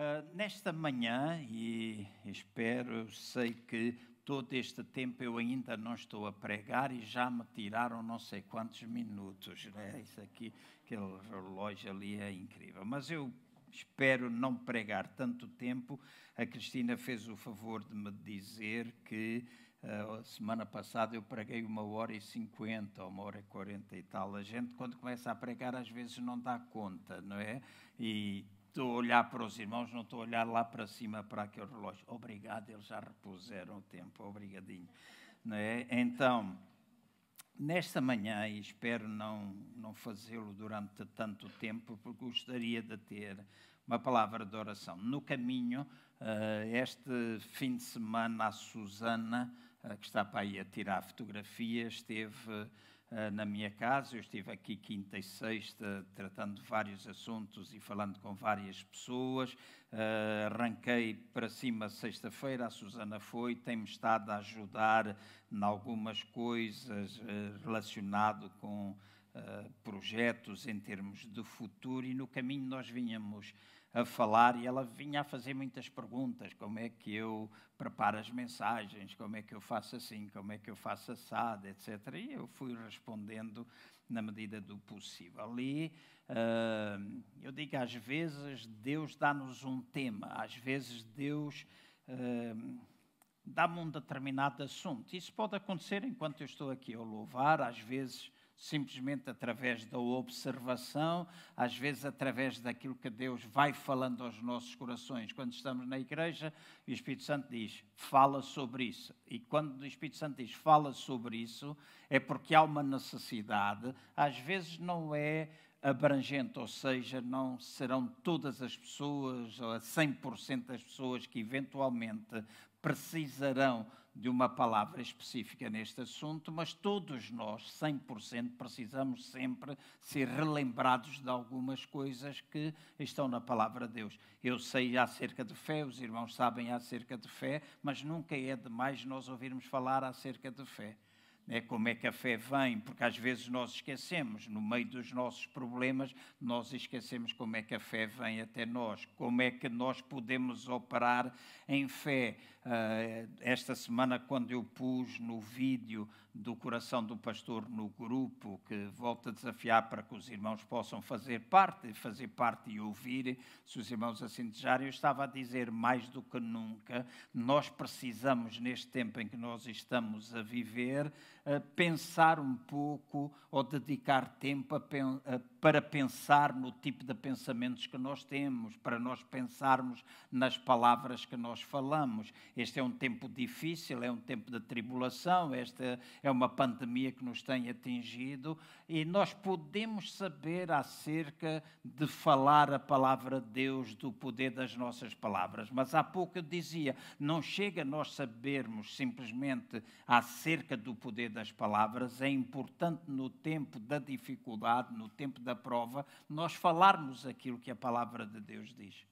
Uh, nesta manhã, e espero, sei que todo este tempo eu ainda não estou a pregar e já me tiraram não sei quantos minutos. Né? Isso aqui, aquele relógio ali é incrível. Mas eu espero não pregar tanto tempo. A Cristina fez o favor de me dizer que uh, semana passada eu preguei uma hora e cinquenta, uma hora e quarenta e tal. A gente, quando começa a pregar, às vezes não dá conta, não é? E estou a olhar para os irmãos, não estou a olhar lá para cima para aquele relógio. Obrigado, eles já repuseram o tempo, obrigadinho. Não é? Então, nesta manhã, e espero não, não fazê-lo durante tanto tempo, porque gostaria de ter uma palavra de oração. No caminho, uh, este fim de semana, a Susana, uh, que está para aí a tirar fotografias, esteve eh, na minha casa. Eu estive aqui quinta e sexta tratando de vários assuntos e falando com várias pessoas. Uh, arranquei para cima sexta-feira, a Susana foi, tem-me estado a ajudar em algumas coisas uh, relacionado com uh, projetos em termos de futuro e no caminho nós vinhamos a falar e ela vinha a fazer muitas perguntas: como é que eu preparo as mensagens, como é que eu faço assim, como é que eu faço assado, etc. E eu fui respondendo na medida do possível. Ali, uh, eu digo às vezes, Deus dá-nos um tema, às vezes Deus. Uh, dá-me um determinado assunto. Isso pode acontecer enquanto eu estou aqui a louvar, às vezes simplesmente através da observação, às vezes através daquilo que Deus vai falando aos nossos corações. Quando estamos na igreja, o Espírito Santo diz: fala sobre isso. E quando o Espírito Santo diz fala sobre isso, é porque há uma necessidade, às vezes não é abrangente, ou seja, não serão todas as pessoas, ou a 100% das pessoas que eventualmente precisarão de uma palavra específica neste assunto, mas todos nós, 100%, precisamos sempre ser relembrados de algumas coisas que estão na palavra de Deus. Eu sei acerca de fé, os irmãos sabem acerca de fé, mas nunca é demais nós ouvirmos falar acerca de fé é como é que a fé vem, porque às vezes nós esquecemos, no meio dos nossos problemas, nós esquecemos como é que a fé vem até nós, como é que nós podemos operar em fé. Uh, esta semana, quando eu pus no vídeo do coração do pastor no grupo, que volta a desafiar para que os irmãos possam fazer parte, fazer parte e ouvir, se os irmãos assim desejarem, eu estava a dizer mais do que nunca, nós precisamos, neste tempo em que nós estamos a viver, pensar um pouco ou dedicar tempo para pensar no tipo de pensamentos que nós temos, para nós pensarmos nas palavras que nós falamos. Este é um tempo difícil, é um tempo de tribulação, esta é uma pandemia que nos tem atingido e nós podemos saber acerca de falar a palavra de Deus, do poder das nossas palavras. Mas há pouco eu dizia, não chega nós sabermos simplesmente acerca do poder das palavras, é importante no tempo da dificuldade, no tempo da prova, nós falarmos aquilo que a palavra de Deus diz.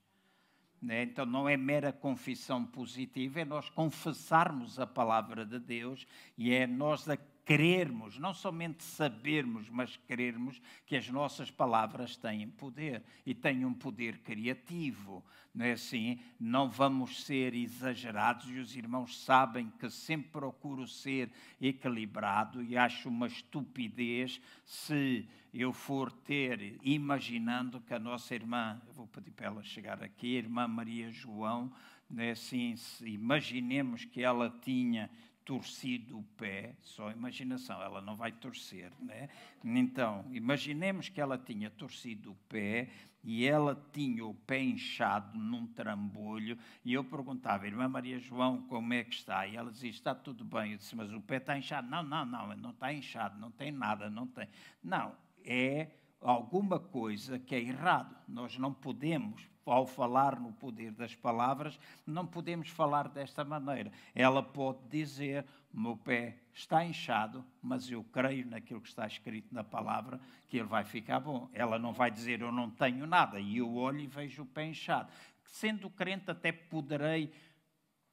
Né? Então não é mera confissão positiva, é nós confessarmos a palavra de Deus e é nós querermos, não somente sabermos, mas querermos que as nossas palavras têm poder e têm um poder criativo. Não é assim? Não vamos ser exagerados e os irmãos sabem que sempre procuro ser equilibrado e acho uma estupidez se eu for ter, imaginando que a nossa irmã, vou pedir para ela chegar aqui, a irmã Maria João, é assim, imaginemos que ela tinha torcido o pé, só imaginação, ela não vai torcer, né? Então, imaginemos que ela tinha torcido o pé e ela tinha o pé inchado num trambolho e eu perguntava, irmã Maria João, como é que está? E ela dizia, está tudo bem. Eu disse, mas o pé está inchado. Não, não, não, não está inchado, não tem nada, não tem. Não, é alguma coisa que é errado. Nós não podemos ao falar no poder das palavras, não podemos falar desta maneira. Ela pode dizer: meu pé está inchado, mas eu creio naquilo que está escrito na palavra, que ele vai ficar bom. Ela não vai dizer: eu não tenho nada, e eu olho e vejo o pé inchado. Sendo crente, até poderei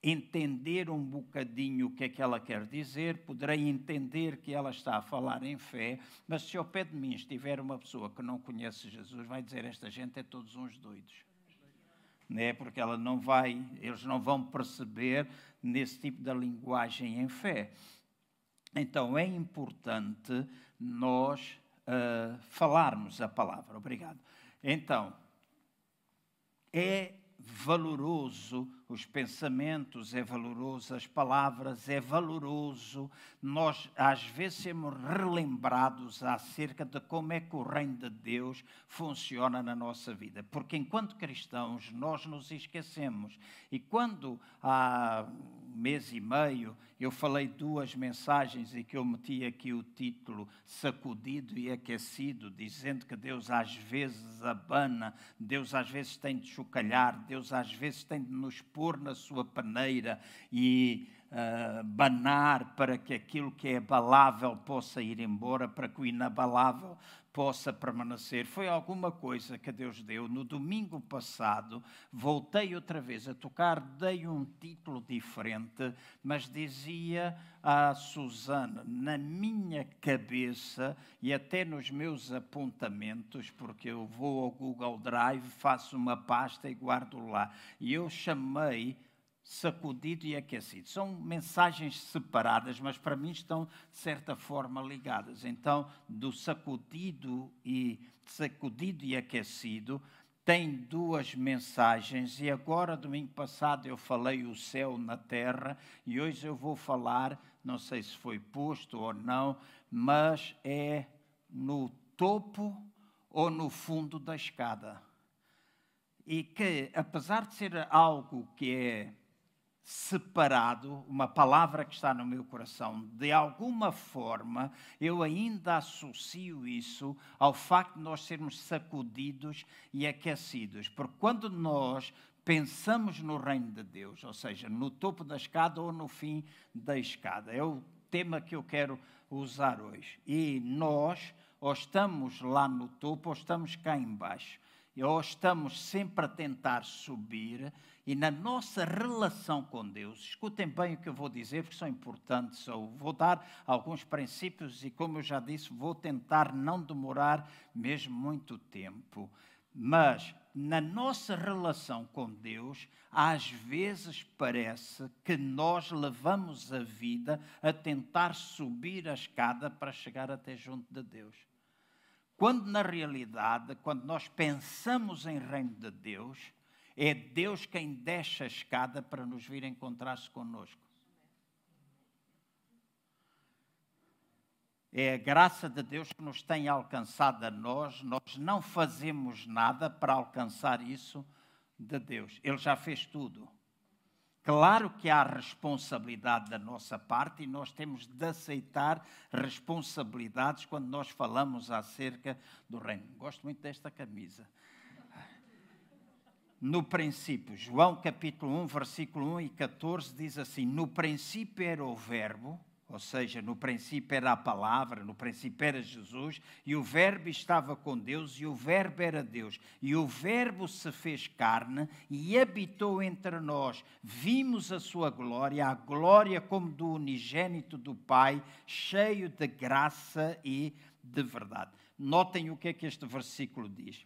entender um bocadinho o que é que ela quer dizer, poderei entender que ela está a falar em fé, mas se ao pé de mim estiver uma pessoa que não conhece Jesus, vai dizer: esta gente é todos uns doidos né? porque ela não vai, eles não vão perceber nesse tipo de linguagem em fé. Então é importante nós uh, falarmos a palavra. Obrigado. Então, é valoroso os pensamentos, é valoroso as palavras, é valoroso. Nós, às vezes, sermos relembrados acerca de como é que o reino de Deus funciona na nossa vida. Porque, enquanto cristãos, nós nos esquecemos. E quando há um mês e meio eu falei duas mensagens e que eu meti aqui o título Sacudido e Aquecido, dizendo que Deus às vezes abana, Deus às vezes tem de chocalhar, Deus às vezes tem de nos pôr na sua paneira e uh, banar para que aquilo que é abalável possa ir embora, para que o inabalável possa permanecer. Foi alguma coisa que Deus deu. No domingo passado, voltei outra vez a tocar, dei um título diferente, mas dizia a Susana, na minha cabeça e até nos meus apontamentos, porque eu vou ao Google Drive, faço uma pasta e guardo lá. E eu chamei sacudido e aquecido. São mensagens separadas, mas para mim estão de certa forma ligadas. Então, do sacudido e sacudido e aquecido tem duas mensagens e agora domingo passado eu falei o céu na terra e hoje eu vou falar, não sei se foi posto ou não, mas é no topo ou no fundo da escada. E que apesar de ser algo que é separado, uma palavra que está no meu coração, de alguma forma eu ainda associo isso ao facto de nós sermos sacudidos e aquecidos. Porque quando nós pensamos no reino de Deus, ou seja, no topo da escada ou no fim da escada, é o tema que eu quero usar hoje. E nós, ou estamos lá no topo, ou estamos cá embaixo. Ou estamos sempre a tentar subir e na nossa relação com Deus, escutem bem o que eu vou dizer, porque são importantes. Eu vou dar alguns princípios e, como eu já disse, vou tentar não demorar mesmo muito tempo. Mas na nossa relação com Deus, às vezes parece que nós levamos a vida a tentar subir a escada para chegar até junto de Deus. Quando na realidade, quando nós pensamos em reino de Deus, é Deus quem deixa a escada para nos vir encontrar-se conosco. É a graça de Deus que nos tem alcançado a nós, nós não fazemos nada para alcançar isso de Deus. Ele já fez tudo. Claro que há responsabilidade da nossa parte e nós temos de aceitar responsabilidades quando nós falamos acerca do reino. Gosto muito desta camisa no princípio. João capítulo 1, versículo 1 e 14 diz assim: No princípio era o Verbo, ou seja, no princípio era a palavra, no princípio era Jesus, e o Verbo estava com Deus, e o Verbo era Deus. E o Verbo se fez carne e habitou entre nós. Vimos a sua glória, a glória como do unigênito do Pai, cheio de graça e de verdade. Notem o que é que este versículo diz: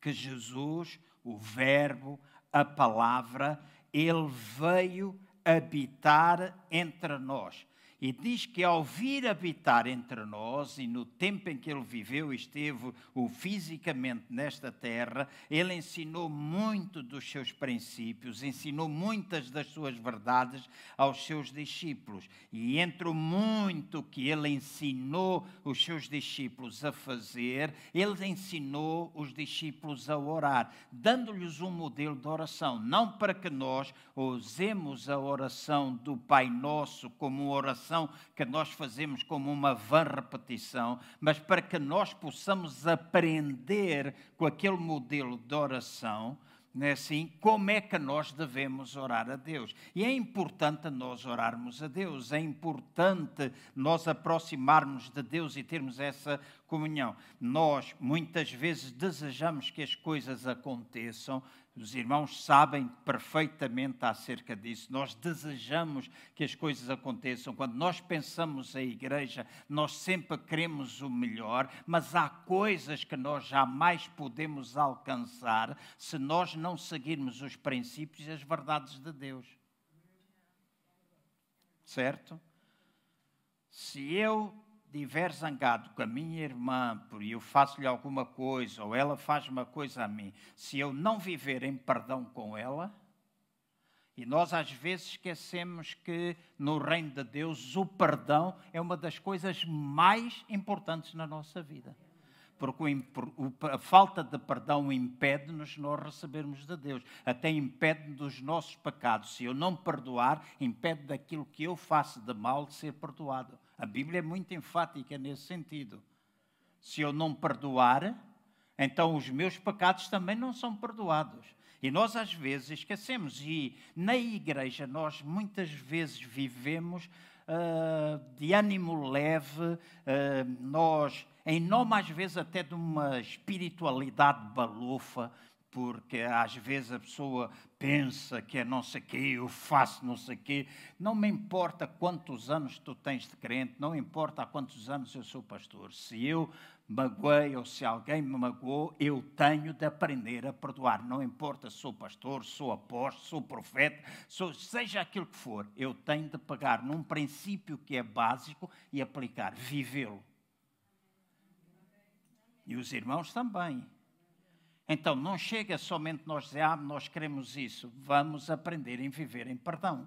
que Jesus o Verbo, a palavra, ele veio habitar entre nós. E diz que ao vir habitar entre nós, e no tempo em que ele viveu e esteve fisicamente nesta terra, ele ensinou muito dos seus princípios, ensinou muitas das suas verdades aos seus discípulos. E entre o muito que ele ensinou os seus discípulos a fazer, ele ensinou os discípulos a orar, dando-lhes um modelo de oração, não para que nós usemos a oração do Pai Nosso como uma oração oração que nós fazemos como uma vã repetição, mas para que nós possamos aprender com aquele modelo de oração, não é assim? Como é que nós devemos orar a Deus? E é importante nós orarmos a Deus, é importante nós aproximarmos de Deus e termos essa comunhão. Nós muitas vezes desejamos que as coisas aconteçam, Os irmãos sabem perfeitamente acerca disso. Nós desejamos que as coisas aconteçam. Quando nós pensamos em igreja, nós sempre queremos o melhor, mas há coisas que nós jamais podemos alcançar se nós não seguirmos os princípios e as verdades de Deus. Certo? Se eu estiver zangado com a minha irmã, por eu faço-lhe alguma coisa, ou ela faz uma coisa a mim, se eu não viver em perdão com ela, e nós às vezes esquecemos que no reino de Deus o perdão é uma das coisas mais importantes na nossa vida. Porque a falta de perdão impede-nos nós recebermos de Deus, até impede dos nossos pecados. Se eu não perdoar, impede daquilo que eu faço de mal de ser perdoado. A Bíblia é muito enfática nesse sentido. Se eu não perdoar, então os meus pecados também não são perdoados. E nós às vezes esquecemos, e na igreja nós muitas vezes vivemos uh, de ânimo leve, uh, nós, em nome às vezes até de uma espiritualidade balufa, porque às vezes a pessoa pensa que é não sei quê, eu faço não sei quê. Não me importa quantos anos tu tens de crente, não importa há quantos anos eu sou pastor. Se eu magoei ou se alguém me magoou, eu tenho de aprender a perdoar. Não importa se sou pastor, sou apóstolo, sou profeta, sou, seja aquilo que for, eu tenho de pegar num princípio que é básico e aplicar, vivê-lo. E os irmãos também. Então, não chega somente nós dizer, ah, nós queremos isso. Vamos aprender a viver em perdão.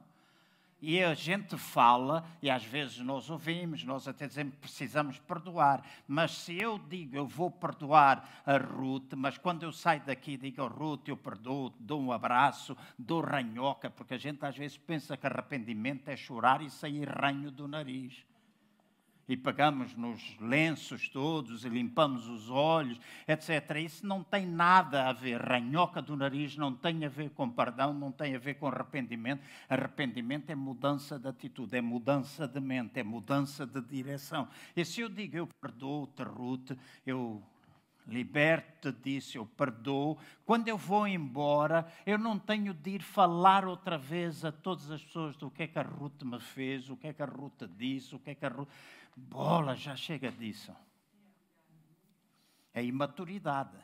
E a gente fala, e às vezes nós ouvimos, nós até dizemos precisamos perdoar. Mas se eu digo, eu vou perdoar a Ruth, mas quando eu saio daqui digo, Ruth, eu perdoo, dou um abraço, dou ranhoca, porque a gente às vezes pensa que arrependimento é chorar e sair ranho do nariz e pegamos nos lenços todos e limpamos os olhos, etc. Isso não tem nada a ver, ranhoca do nariz não tem a ver com perdão, não tem a ver com arrependimento. Arrependimento é mudança de atitude, é mudança de mente, é mudança de direção. E se eu digo eu perdoo-te, Ruth, eu liberto disso, eu perdoo. Quando eu vou embora, eu não tenho de ir falar outra vez a todas as pessoas do que é que a Ruth me fez, o que é que a Ruth disse, o que é que a Ruth Bola, já chega disso. É imaturidade.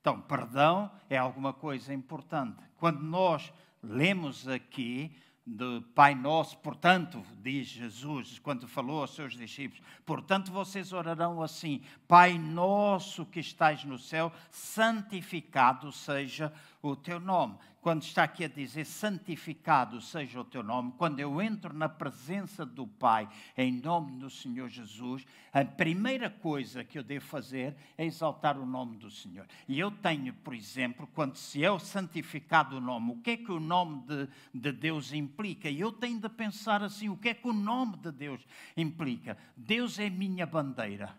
Então, perdão é alguma coisa importante. Quando nós lemos aqui do Pai Nosso, portanto, diz Jesus, quando falou aos seus discípulos, portanto vocês orarão assim: Pai Nosso que estás no céu, santificado seja o teu nome quando está aqui a dizer santificado seja o teu nome, quando eu entro na presença do Pai em nome do Senhor Jesus, a primeira coisa que eu devo fazer é exaltar o nome do Senhor. E eu tenho, por exemplo, quando se é o santificado o nome, o que é que o nome de, de Deus implica? E eu tenho de pensar assim: o que é que o nome de Deus implica? Deus é minha bandeira.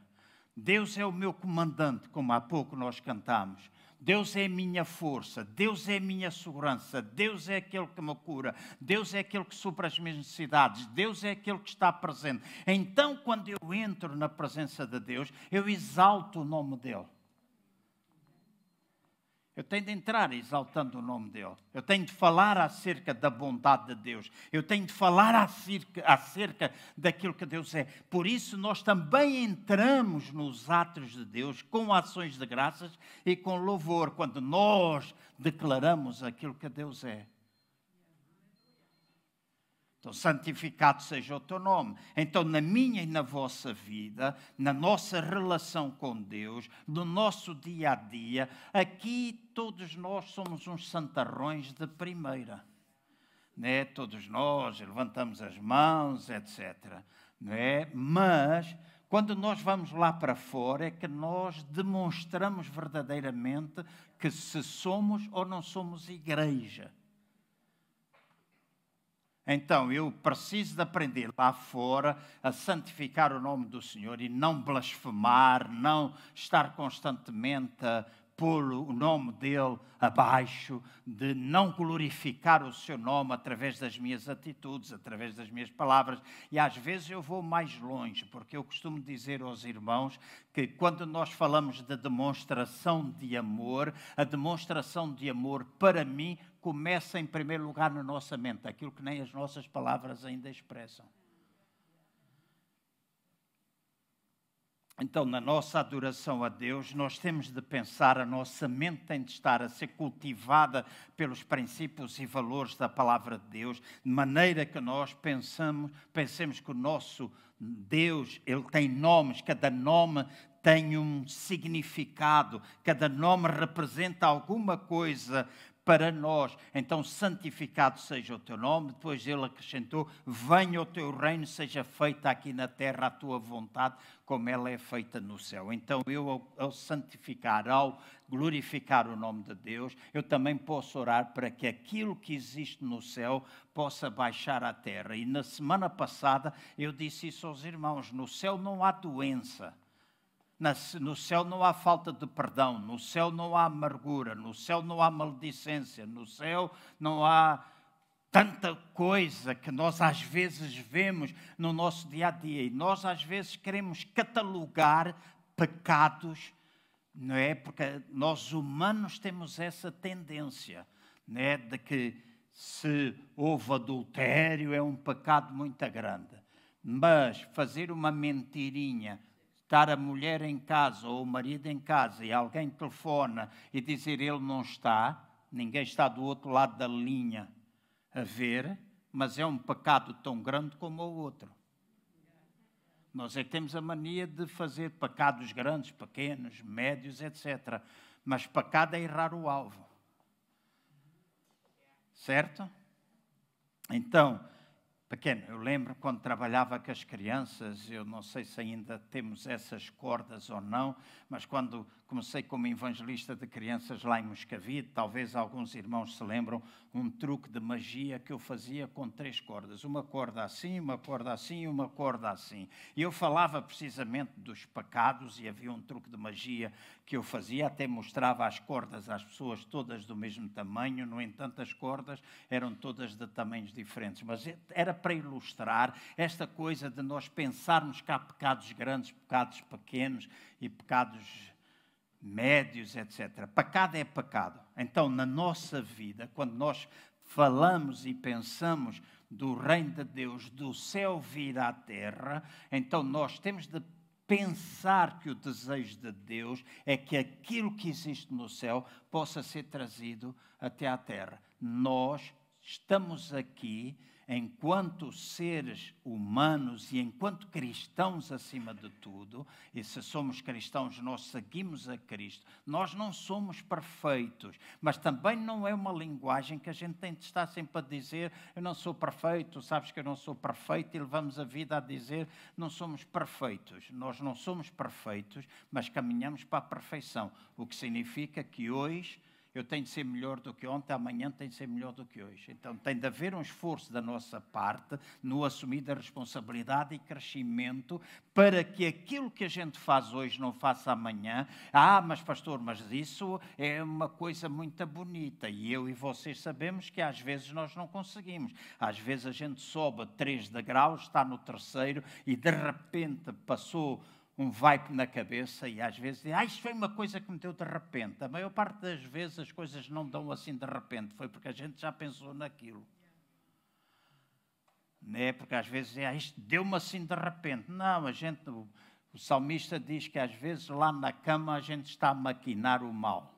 Deus é o meu comandante, como há pouco nós cantamos. Deus é minha força, Deus é minha segurança, Deus é aquele que me cura, Deus é aquele que supra as minhas necessidades, Deus é aquele que está presente. Então, quando eu entro na presença de Deus, eu exalto o nome dEle. Eu tenho de entrar exaltando o nome dele. Eu tenho de falar acerca da bondade de Deus. Eu tenho de falar acerca, acerca daquilo que Deus é. Por isso, nós também entramos nos atos de Deus com ações de graças e com louvor, quando nós declaramos aquilo que Deus é. Então, santificado seja o teu nome. Então, na minha e na vossa vida, na nossa relação com Deus, no nosso dia a dia, aqui todos nós somos uns santarrões de primeira. Né? Todos nós levantamos as mãos, etc. Né? Mas, quando nós vamos lá para fora, é que nós demonstramos verdadeiramente que se somos ou não somos igreja. Então eu preciso de aprender lá fora a santificar o nome do Senhor e não blasfemar, não estar constantemente a pôr o nome dele abaixo, de não glorificar o seu nome através das minhas atitudes, através das minhas palavras. E às vezes eu vou mais longe, porque eu costumo dizer aos irmãos que quando nós falamos de demonstração de amor, a demonstração de amor para mim começa em primeiro lugar na nossa mente, aquilo que nem as nossas palavras ainda expressam. Então, na nossa adoração a Deus, nós temos de pensar, a nossa mente tem de estar a ser cultivada pelos princípios e valores da palavra de Deus, de maneira que nós pensamos, pensemos que o nosso Deus, ele tem nomes, cada nome tem um significado, cada nome representa alguma coisa para nós. Então, santificado seja o teu nome. Depois ele acrescentou: Venha o teu reino, seja feita aqui na terra a tua vontade, como ela é feita no céu. Então, eu, ao, ao santificar, ao glorificar o nome de Deus, eu também posso orar para que aquilo que existe no céu possa baixar à terra. E na semana passada eu disse isso aos irmãos: no céu não há doença no céu não há falta de perdão, no céu não há amargura, no céu não há maledicência, no céu não há tanta coisa que nós às vezes vemos no nosso dia a dia e nós às vezes queremos catalogar pecados, não é? Porque nós humanos temos essa tendência, não é? De que se houve adultério é um pecado muito grande, mas fazer uma mentirinha estar a mulher em casa ou o marido em casa e alguém telefona e dizer ele não está, ninguém está do outro lado da linha a ver, mas é um pecado tão grande como o outro. Nós é que temos a mania de fazer pecados grandes, pequenos, médios, etc. Mas pecado é errar o alvo. Certo? Então, pequeno. Eu lembro quando trabalhava com as crianças, eu não sei se ainda temos essas cordas ou não, mas quando comecei como evangelista de crianças lá em Moscavide, talvez alguns irmãos se lembram, um truque de magia que eu fazia com três cordas. Uma corda assim, uma corda assim e uma corda assim. E eu falava precisamente dos pecados e havia um truque de magia que eu fazia, até mostrava as cordas às pessoas todas do mesmo tamanho, no entanto as cordas eram todas de tamanhos diferentes. Mas era para ilustrar esta coisa de nós pensarmos que há pecados grandes, pecados pequenos e pecados médios, etc. Pecado é pecado. Então, na nossa vida, quando nós falamos e pensamos do reino de Deus, do céu vir à terra, então nós temos de pensar que o desejo de Deus é que aquilo que existe no céu possa ser trazido até à terra. Nós estamos aqui enquanto seres humanos e enquanto cristãos acima de tudo, e se somos cristãos, nós seguimos a Cristo, nós não somos perfeitos, mas também não é uma linguagem que a gente tem de estar sempre a dizer: Eu não sou perfeito, sabes que eu não sou perfeito, e levamos a vida a dizer: Não somos perfeitos. Nós não somos perfeitos, mas caminhamos para a perfeição, o que significa que hoje eu tenho de ser melhor do que ontem, amanhã tenho de ser melhor do que hoje. Então tem de haver um esforço da nossa parte no assumir da responsabilidade e crescimento para que aquilo que a gente faz hoje não faça amanhã. Ah, mas pastor, mas isso é uma coisa muito bonita e eu e vocês sabemos que às vezes nós não conseguimos. Às vezes a gente sobe três degraus, está no terceiro e de repente passou um vibe na cabeça e às vezes ah, isto foi uma coisa que me deu de repente. A maior parte das vezes as coisas não dão assim de repente, foi porque a gente já pensou naquilo. Não é porque às vezes ah, isto deu-me assim de repente. Não, a gente, o, o salmista diz que às vezes lá na cama a gente está a maquinar o mal.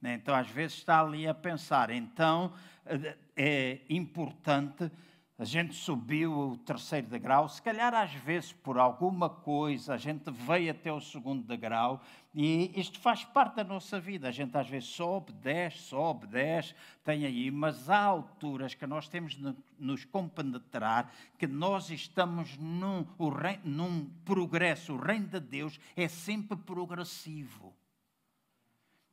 Né? Então às vezes está ali a pensar. Então eh, é importante a gente subiu o terceiro degrau, se calhar às vezes por alguma coisa a gente veio até o segundo degrau e isto faz parte da nossa vida. A gente às vezes sobe, desce, sobe, desce, tem aí, mas há alturas que nós temos de nos compenetrar que nós estamos num, num progresso. O reino de Deus é sempre progressivo.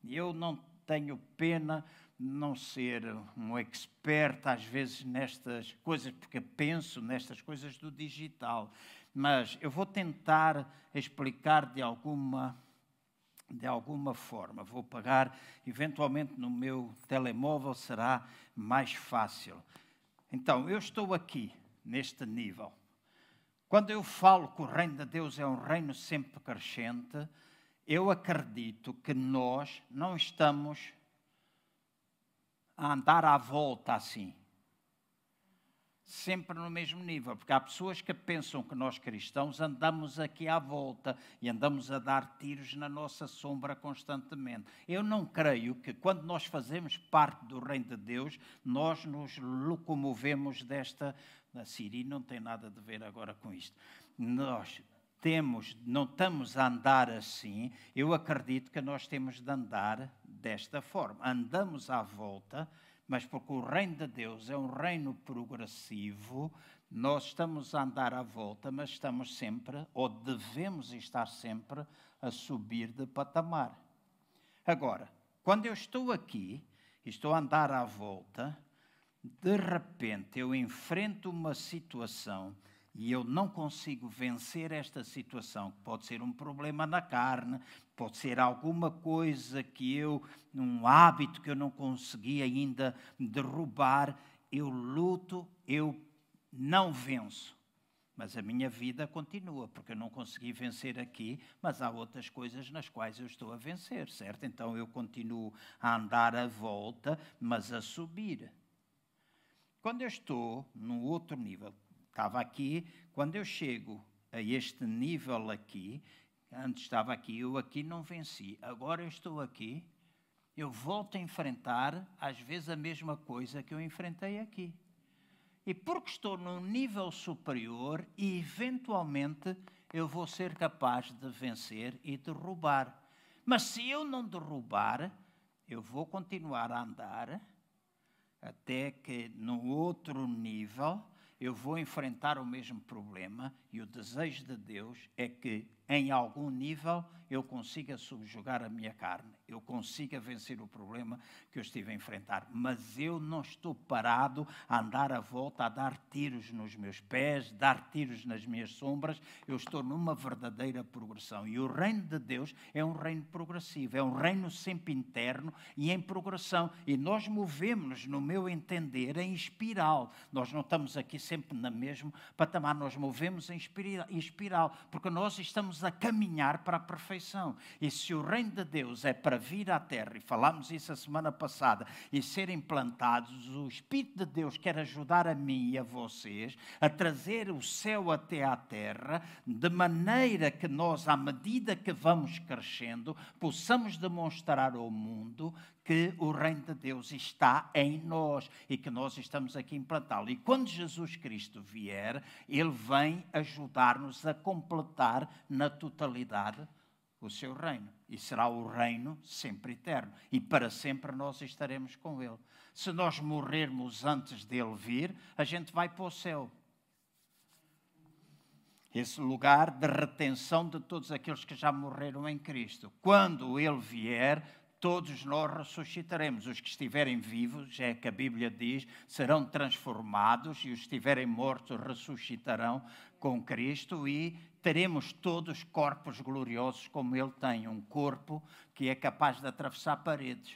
Eu não tenho pena não ser um expert às vezes nestas coisas, porque penso nestas coisas do digital, mas eu vou tentar explicar de alguma de alguma forma. Vou pagar, eventualmente no meu telemóvel será mais fácil. Então, eu estou aqui, neste nível. Quando eu falo que o reino de Deus é um reino sempre crescente, eu acredito que nós não estamos a andar à volta assim sempre no mesmo nível, porque há pessoas que pensam que nós cristãos andamos aqui à volta e andamos a dar tiros na nossa sombra constantemente. Eu não creio que quando nós fazemos parte do reino de Deus, nós nos locomovemos desta. A Siri não tem nada a ver agora com isto. Nós temos, não estamos a andar assim, eu acredito que nós temos de andar desta forma. Andamos à volta mas porque o reino de Deus é um reino progressivo, nós estamos a andar à volta, mas estamos sempre, ou devemos estar sempre, a subir de patamar. Agora, quando eu estou aqui, estou a andar à volta, de repente eu enfrento uma situação e eu não consigo vencer esta situação, que pode ser um problema na carne, pode ser alguma coisa que eu, um hábito que eu não consegui ainda derrubar, eu luto, eu não venço. Mas a minha vida continua, porque eu não consegui vencer aqui, mas há outras coisas nas quais eu estou a vencer, certo? Então eu continuo a andar à volta, mas a subir. Quando eu estou num outro nível, Estava aqui, quando eu chego a este nível aqui, antes estava aqui, eu aqui não venci, agora eu estou aqui, eu volto a enfrentar, às vezes, a mesma coisa que eu enfrentei aqui. E porque estou num nível superior, eventualmente eu vou ser capaz de vencer e derrubar. Mas se eu não derrubar, eu vou continuar a andar até que no outro nível eu vou enfrentar o mesmo problema e o desejo de Deus é que, em algum nível, eu consiga subjugar a minha carne, eu consiga vencer o problema que eu estive a enfrentar. Mas eu não estou parado a andar à volta, a dar tiros nos meus pés, dar tiros nas minhas sombras. Eu estou numa verdadeira progressão. E o reino de Deus é um reino progressivo, é um reino sempre interno e em progressão. E nós movemos-nos, no meu entender, em espiral. Nós não estamos aqui sempre na mesma patamar, nós movemos em espiral, porque nós estamos a caminhar para a perfeição. E se o reino de Deus é para vir à terra, e falámos isso a semana passada, e ser implantados, o Espírito de Deus quer ajudar a mim e a vocês a trazer o céu até à terra, de maneira que nós, à medida que vamos crescendo, possamos demonstrar ao mundo que o reino de Deus está em nós e que nós estamos aqui implantá-lo. E quando Jesus Cristo vier, ele vem ajudar-nos a completar na totalidade o seu reino. E será o reino sempre eterno. E para sempre nós estaremos com ele. Se nós morrermos antes dele vir, a gente vai para o céu. Esse lugar de retenção de todos aqueles que já morreram em Cristo. Quando ele vier, todos nós ressuscitaremos. Os que estiverem vivos, é que a Bíblia diz, serão transformados, e os que estiverem mortos ressuscitarão com Cristo e teremos todos corpos gloriosos como Ele tem, um corpo que é capaz de atravessar paredes.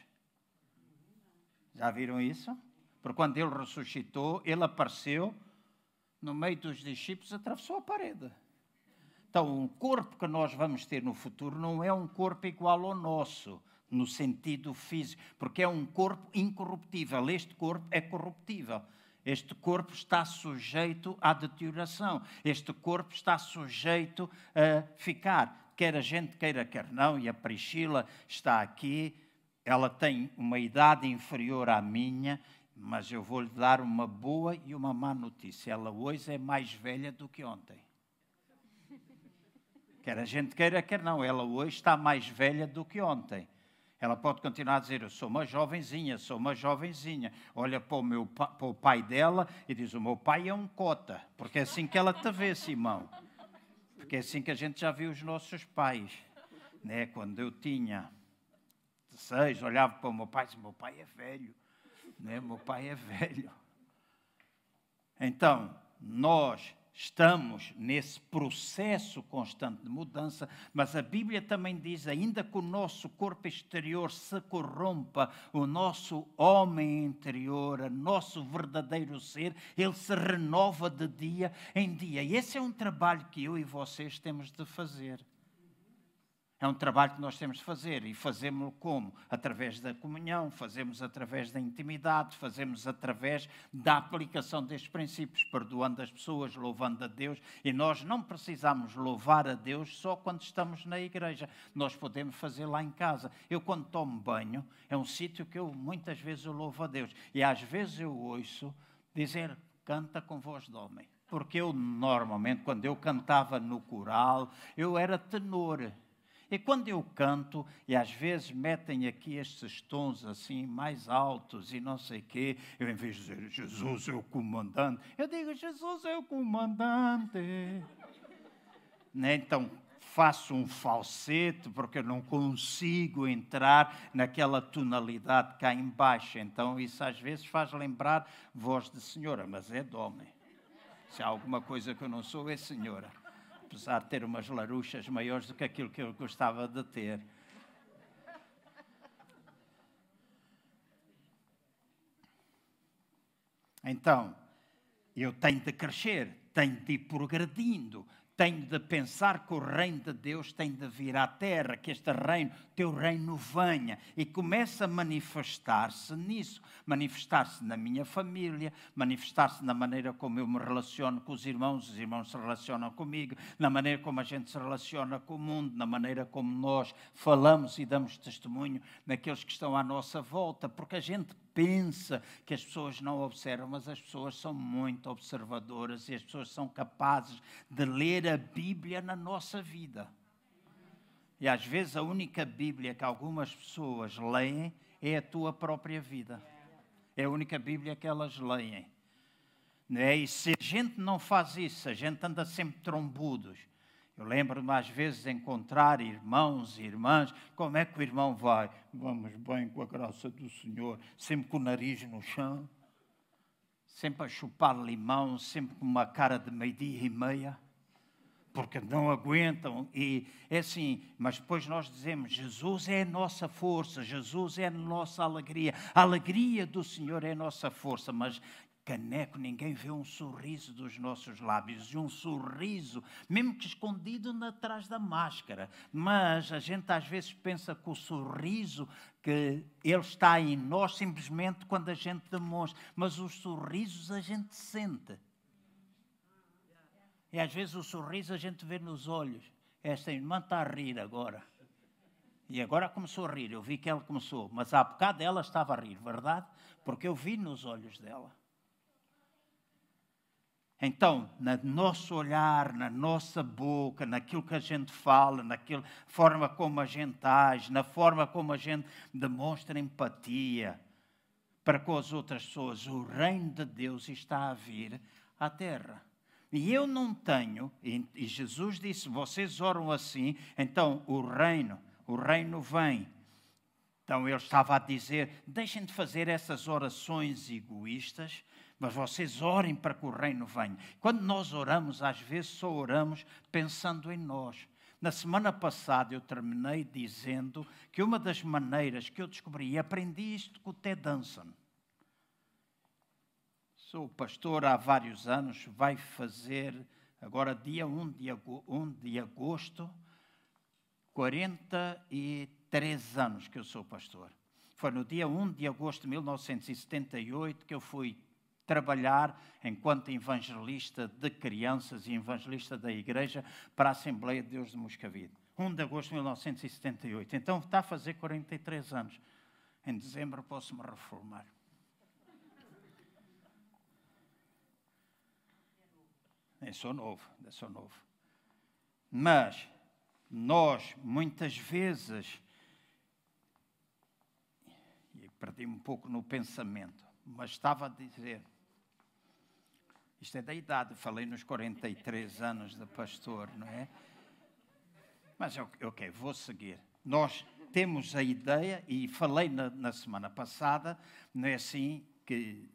Já viram isso? Porque quando Ele ressuscitou, Ele apareceu no meio dos discípulos, atravessou a parede. Então, o corpo que nós vamos ter no futuro não é um corpo igual ao nosso no sentido físico, porque é um corpo incorruptível. Este corpo é corruptível. Este corpo está sujeito à deterioração. Este corpo está sujeito a ficar. Quer a gente queira, quer não, e a Priscila está aqui. Ela tem uma idade inferior à minha, mas eu vou lhe dar uma boa e uma má notícia. Ela hoje é mais velha do que ontem. Quer a gente queira, quer não, ela hoje está mais velha do que ontem. Ela pode continuar a dizer: Eu sou uma jovenzinha, sou uma jovenzinha. Olha para o, meu, para o pai dela e diz: O meu pai é um cota, porque é assim que ela te vê, Simão. Porque é assim que a gente já viu os nossos pais. Né? Quando eu tinha 16, olhava para o meu pai e disse: Meu pai é velho. Né? Meu pai é velho. Então, nós estamos nesse processo constante de mudança, mas a Bíblia também diz: ainda que o nosso corpo exterior se corrompa, o nosso homem interior, o nosso verdadeiro ser, ele se renova de dia em dia. E esse é um trabalho que eu e vocês temos de fazer. É um trabalho que nós temos de fazer e fazemos como? Através da comunhão, fazemos através da intimidade, fazemos através da aplicação destes princípios, perdoando as pessoas, louvando a Deus. E nós não precisamos louvar a Deus só quando estamos na igreja. Nós podemos fazer lá em casa. Eu, quando tomo banho, é um sítio que eu muitas vezes eu louvo a Deus. E às vezes eu ouço dizer, canta com voz de homem. Porque eu, normalmente, quando eu cantava no coral, eu era tenor. E quando eu canto, e às vezes metem aqui estes tons assim mais altos e não sei quê, eu em vez de dizer Jesus é o comandante, eu digo Jesus é o comandante. Né? Então faço um falsete porque eu não consigo entrar naquela tonalidade cá embaixo. Então isso às vezes faz lembrar voz de senhora, mas é de homem. Se há alguma coisa que eu não sou, é senhora apesar de ter umas laruchas maiores do que aquilo que eu gostava de ter. Então, eu tenho de crescer, tenho de ir progredindo, tenho de pensar que o reino de Deus tem de vir à terra, que este reino, teu reino venha. E comece a manifestar-se nisso, manifestar-se na minha família, manifestar-se na maneira como eu me relaciono com os irmãos, os irmãos se relacionam comigo, na maneira como a gente se relaciona com o mundo, na maneira como nós falamos e damos testemunho naqueles que estão à nossa volta, porque a gente pensa que as pessoas não observam, mas as pessoas são muito observadoras e as pessoas são capazes de ler a Bíblia na nossa vida. E às vezes a única Bíblia que algumas pessoas leem é a tua própria vida. É a única Bíblia que elas leem. É? E se a gente não faz isso, a gente anda sempre trombudos, eu lembro-me às vezes encontrar irmãos e irmãs. Como é que o irmão vai? Vamos bem com a graça do Senhor, sempre com o nariz no chão, sempre a chupar limão, sempre com uma cara de meio-dia e meia, porque não aguentam. E é assim, mas depois nós dizemos: Jesus é a nossa força, Jesus é a nossa alegria. A alegria do Senhor é a nossa força, mas caneco, ninguém vê um sorriso dos nossos lábios, e um sorriso, mesmo que escondido atrás da máscara. Mas a gente às vezes pensa que o sorriso que ele está em nós simplesmente quando a gente demonstra, mas os sorrisos a gente sente. E às vezes o sorriso a gente vê nos olhos. Esta irmã está a rir agora. E agora começou a rir, eu vi que ela começou, mas há bocado ela estava a rir, verdade? Porque eu vi nos olhos dela. Então, no nosso olhar, na nossa boca, naquilo que a gente fala, na forma como a gente age, na forma como a gente demonstra empatia para com as outras pessoas, o reino de Deus está a vir à terra. E eu não tenho, e Jesus disse: vocês oram assim, então o reino, o reino vem. Então ele estava a dizer: deixem de fazer essas orações egoístas mas vocês orem para que o reino venha. Quando nós oramos, às vezes só oramos pensando em nós. Na semana passada eu terminei dizendo que uma das maneiras que eu descobri, e aprendi isto com o Ted Danson. Sou pastor há vários anos, vai fazer agora dia 1 de, 1 de agosto, 43 anos que eu sou pastor. Foi no dia 1 de agosto de 1978 que eu fui trabalhar enquanto evangelista de crianças e evangelista da igreja para a Assembleia de Deus de Moscavide. 1 de agosto de 1978. Então está a fazer 43 anos. Em dezembro posso me reformar. Eu sou novo, eu sou novo. Mas nós, muitas vezes, e perdi um pouco no pensamento, mas estava a dizer, isto é da idade, falei nos 43 anos de pastor, não é? Mas ok, vou seguir. Nós temos a ideia, e falei na, na semana passada, não é assim que.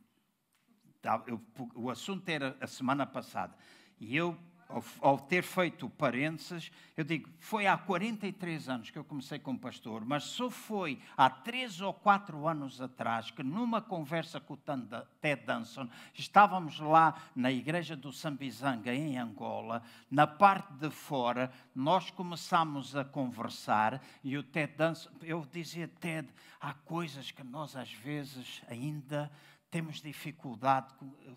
O assunto era a semana passada. E eu ao, ao, ter feito parênteses, eu digo, foi há 43 anos que eu comecei como pastor, mas só foi há três ou quatro anos atrás que, numa conversa com o Ted Danson, estávamos lá na igreja do Sambizanga, em Angola, na parte de fora, nós começámos a conversar e o Ted Danson, eu dizia, Ted, há coisas que nós às vezes ainda temos dificuldade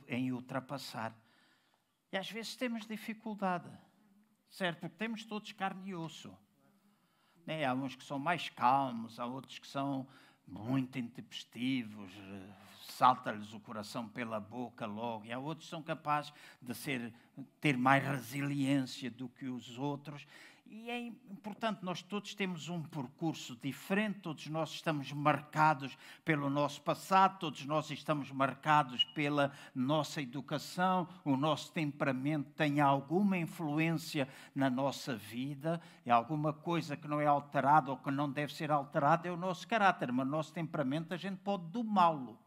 em ultrapassar. E às vezes temos dificuldade, certo? Porque temos todos carne e osso. Né? Há uns que são mais calmos, há outros que são muito intempestivos, salta-lhes o coração pela boca logo, e há outros que são capazes de ser, ter mais resiliência do que os outros. E é importante, nós todos temos um percurso diferente, todos nós estamos marcados pelo nosso passado, todos nós estamos marcados pela nossa educação, o nosso temperamento tem alguma influência na nossa vida, é alguma coisa que não é alterada ou que não deve ser alterada, é o nosso caráter, mas o nosso temperamento a gente pode domá-lo.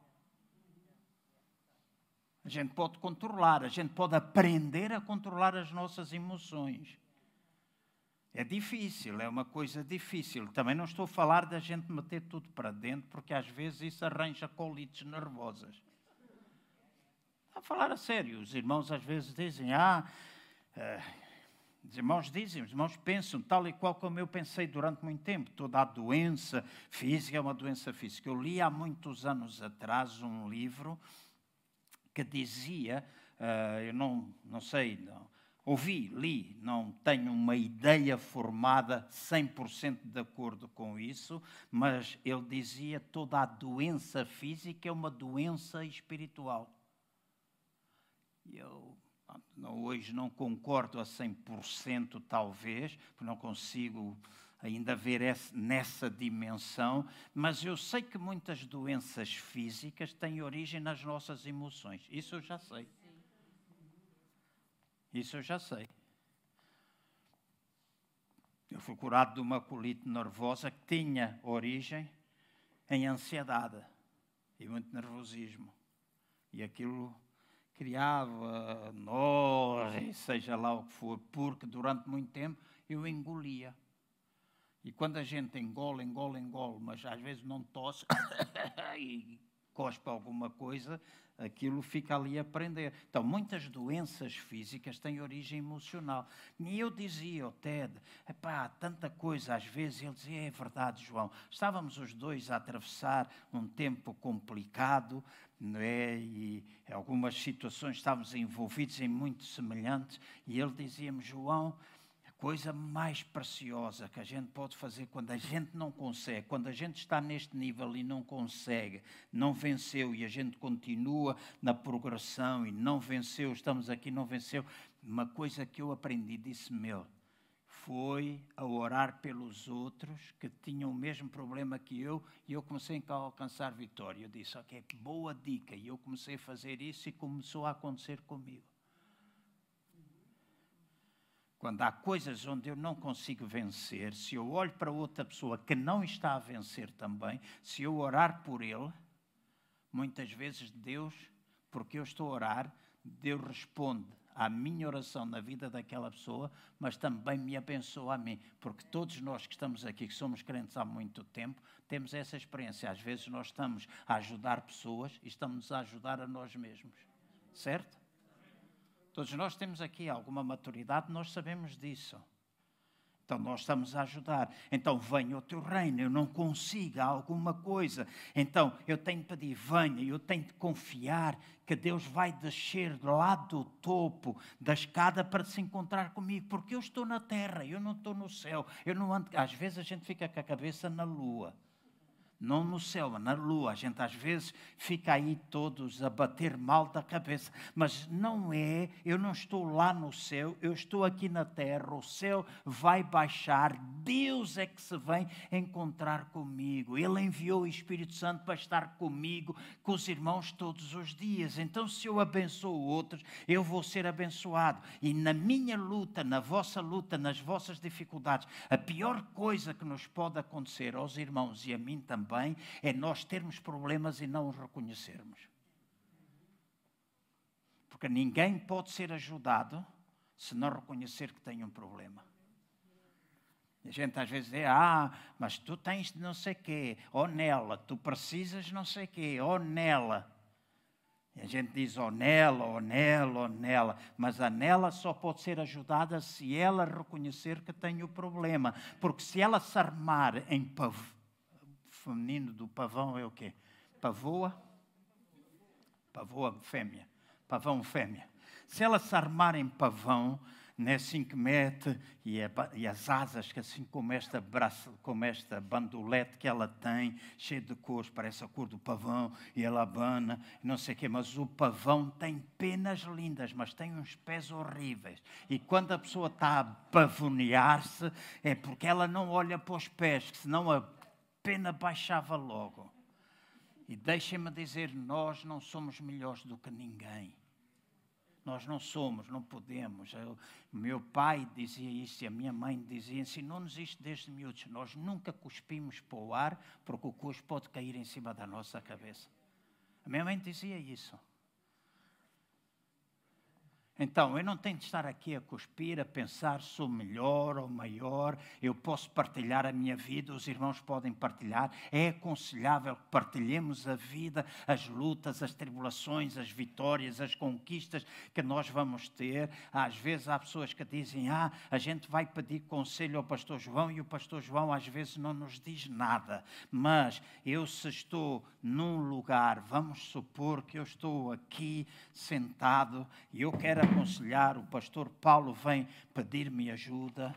A gente pode controlar, a gente pode aprender a controlar as nossas emoções. É difícil, é uma coisa difícil. Também não estou a falar da gente meter tudo para dentro, porque às vezes isso arranja colites nervosas. A falar a sério, os irmãos às vezes dizem, ah, uh, os irmãos dizem, os irmãos pensam, tal e qual como eu pensei durante muito tempo. Toda a doença física é uma doença física. Eu li há muitos anos atrás um livro que dizia, uh, eu não, não sei, não, ouvi, li, não tenho uma ideia formada 100% de acordo com isso, mas ele dizia toda a doença física é uma doença espiritual. E eu hoje não concordo a 100% talvez, porque não consigo ainda ver nessa dimensão, mas eu sei que muitas doenças físicas têm origem nas nossas emoções. Isso eu já sei. Isso eu já sei. Eu fui curado de uma colite nervosa que tinha origem em ansiedade e muito nervosismo. E aquilo criava nós, seja lá o que for, porque durante muito tempo eu engolia. E quando a gente engole, engole, engole, mas às vezes não tosse e cospe alguma coisa, aquilo fica ali a aprender. Então, muitas doenças físicas têm origem emocional. E eu dizia ao Ted, epá, tanta coisa, às vezes ele dizia, é verdade, João, estávamos os dois a atravessar um tempo complicado, não é? e algumas situações estávamos envolvidos em muito semelhantes, e ele dizia-me, João, coisa mais preciosa que a gente pode fazer quando a gente não consegue, quando a gente está neste nível e não consegue, não venceu e a gente continua na progressão e não venceu, estamos aqui, não venceu. Uma coisa que eu aprendi, disse meu, foi a orar pelos outros que tinham o mesmo problema que eu e eu comecei a alcançar vitória. Eu disse, ok, boa dica. E eu comecei a fazer isso e começou a acontecer comigo. Quando há coisas onde eu não consigo vencer, se eu olho para outra pessoa que não está a vencer também, se eu orar por ele, muitas vezes Deus, porque eu estou a orar, Deus responde à minha oração na vida daquela pessoa, mas também me abençoa a mim, porque todos nós que estamos aqui, que somos crentes há muito tempo, temos essa experiência. Às vezes nós estamos a ajudar pessoas e estamos a ajudar a nós mesmos, certo? Todos nós temos aqui alguma maturidade, nós sabemos disso. Então nós estamos a ajudar. Então venha o teu reino, eu não consigo alguma coisa. Então eu tenho de pedir, venha, eu tenho de confiar que Deus vai descer lá do topo da escada para se encontrar comigo, porque eu estou na terra, eu não estou no céu. Eu não ando... Às vezes a gente fica com a cabeça na lua não no céu, na lua. A gente às vezes fica aí todos a bater mal da cabeça, mas não é, eu não estou lá no céu, eu estou aqui na terra, o céu vai baixar, Deus é que se vem encontrar comigo. Ele enviou o Espírito Santo para estar comigo, com os irmãos todos os dias. Então, se eu abençoo outros, eu vou ser abençoado. E na minha luta, na vossa luta, nas vossas dificuldades, a pior coisa que nos pode acontecer aos irmãos e a mim também também é nós termos problemas e não os reconhecermos. Porque ninguém pode ser ajudado se não reconhecer que tem um problema. A gente às vezes diz, ah, mas tu tens não sei quê, ou nela, tu precisas não sei quê, ou nela. E a gente diz, ou nela, ou nela, ou nela. Mas a nela só pode ser ajudada se ela reconhecer que tem o problema. Porque se ela se armar em pavão, feminino do pavão é o quê? Pavoa? Pavoa fêmea. Pavão fêmea. Se ela se armar em pavão, né, assim que mete, e, a, e, as asas, que assim como esta, braço, como esta bandolete que ela tem, cheia de cores, parece a cor do pavão, e ela abana, não sei o quê, mas o pavão tem penas lindas, mas tem uns pés horríveis. E quando a pessoa está a pavonear-se, é porque ela não olha para os pés, que senão a pena baixava logo. E deixem-me dizer, nós não somos melhores do que ninguém. Nós não somos, não podemos. Eu, meu pai dizia isso e a minha mãe dizia, ensinou-nos isto desde miúdos. Nós nunca cuspimos para o ar, porque o cuspo pode cair em cima da nossa cabeça. A minha mãe dizia isso. Então, eu não tenho de estar aqui a cuspir, a pensar sou melhor ou maior, eu posso partilhar a minha vida, os irmãos podem partilhar. É aconselhável que partilhemos a vida, as lutas, as tribulações, as vitórias, as conquistas que nós vamos ter. Às vezes há pessoas que dizem: Ah, a gente vai pedir conselho ao pastor João e o pastor João às vezes não nos diz nada. Mas eu, se estou num lugar, vamos supor que eu estou aqui sentado e eu quero aconselhar, o pastor Paulo vem pedir-me ajuda.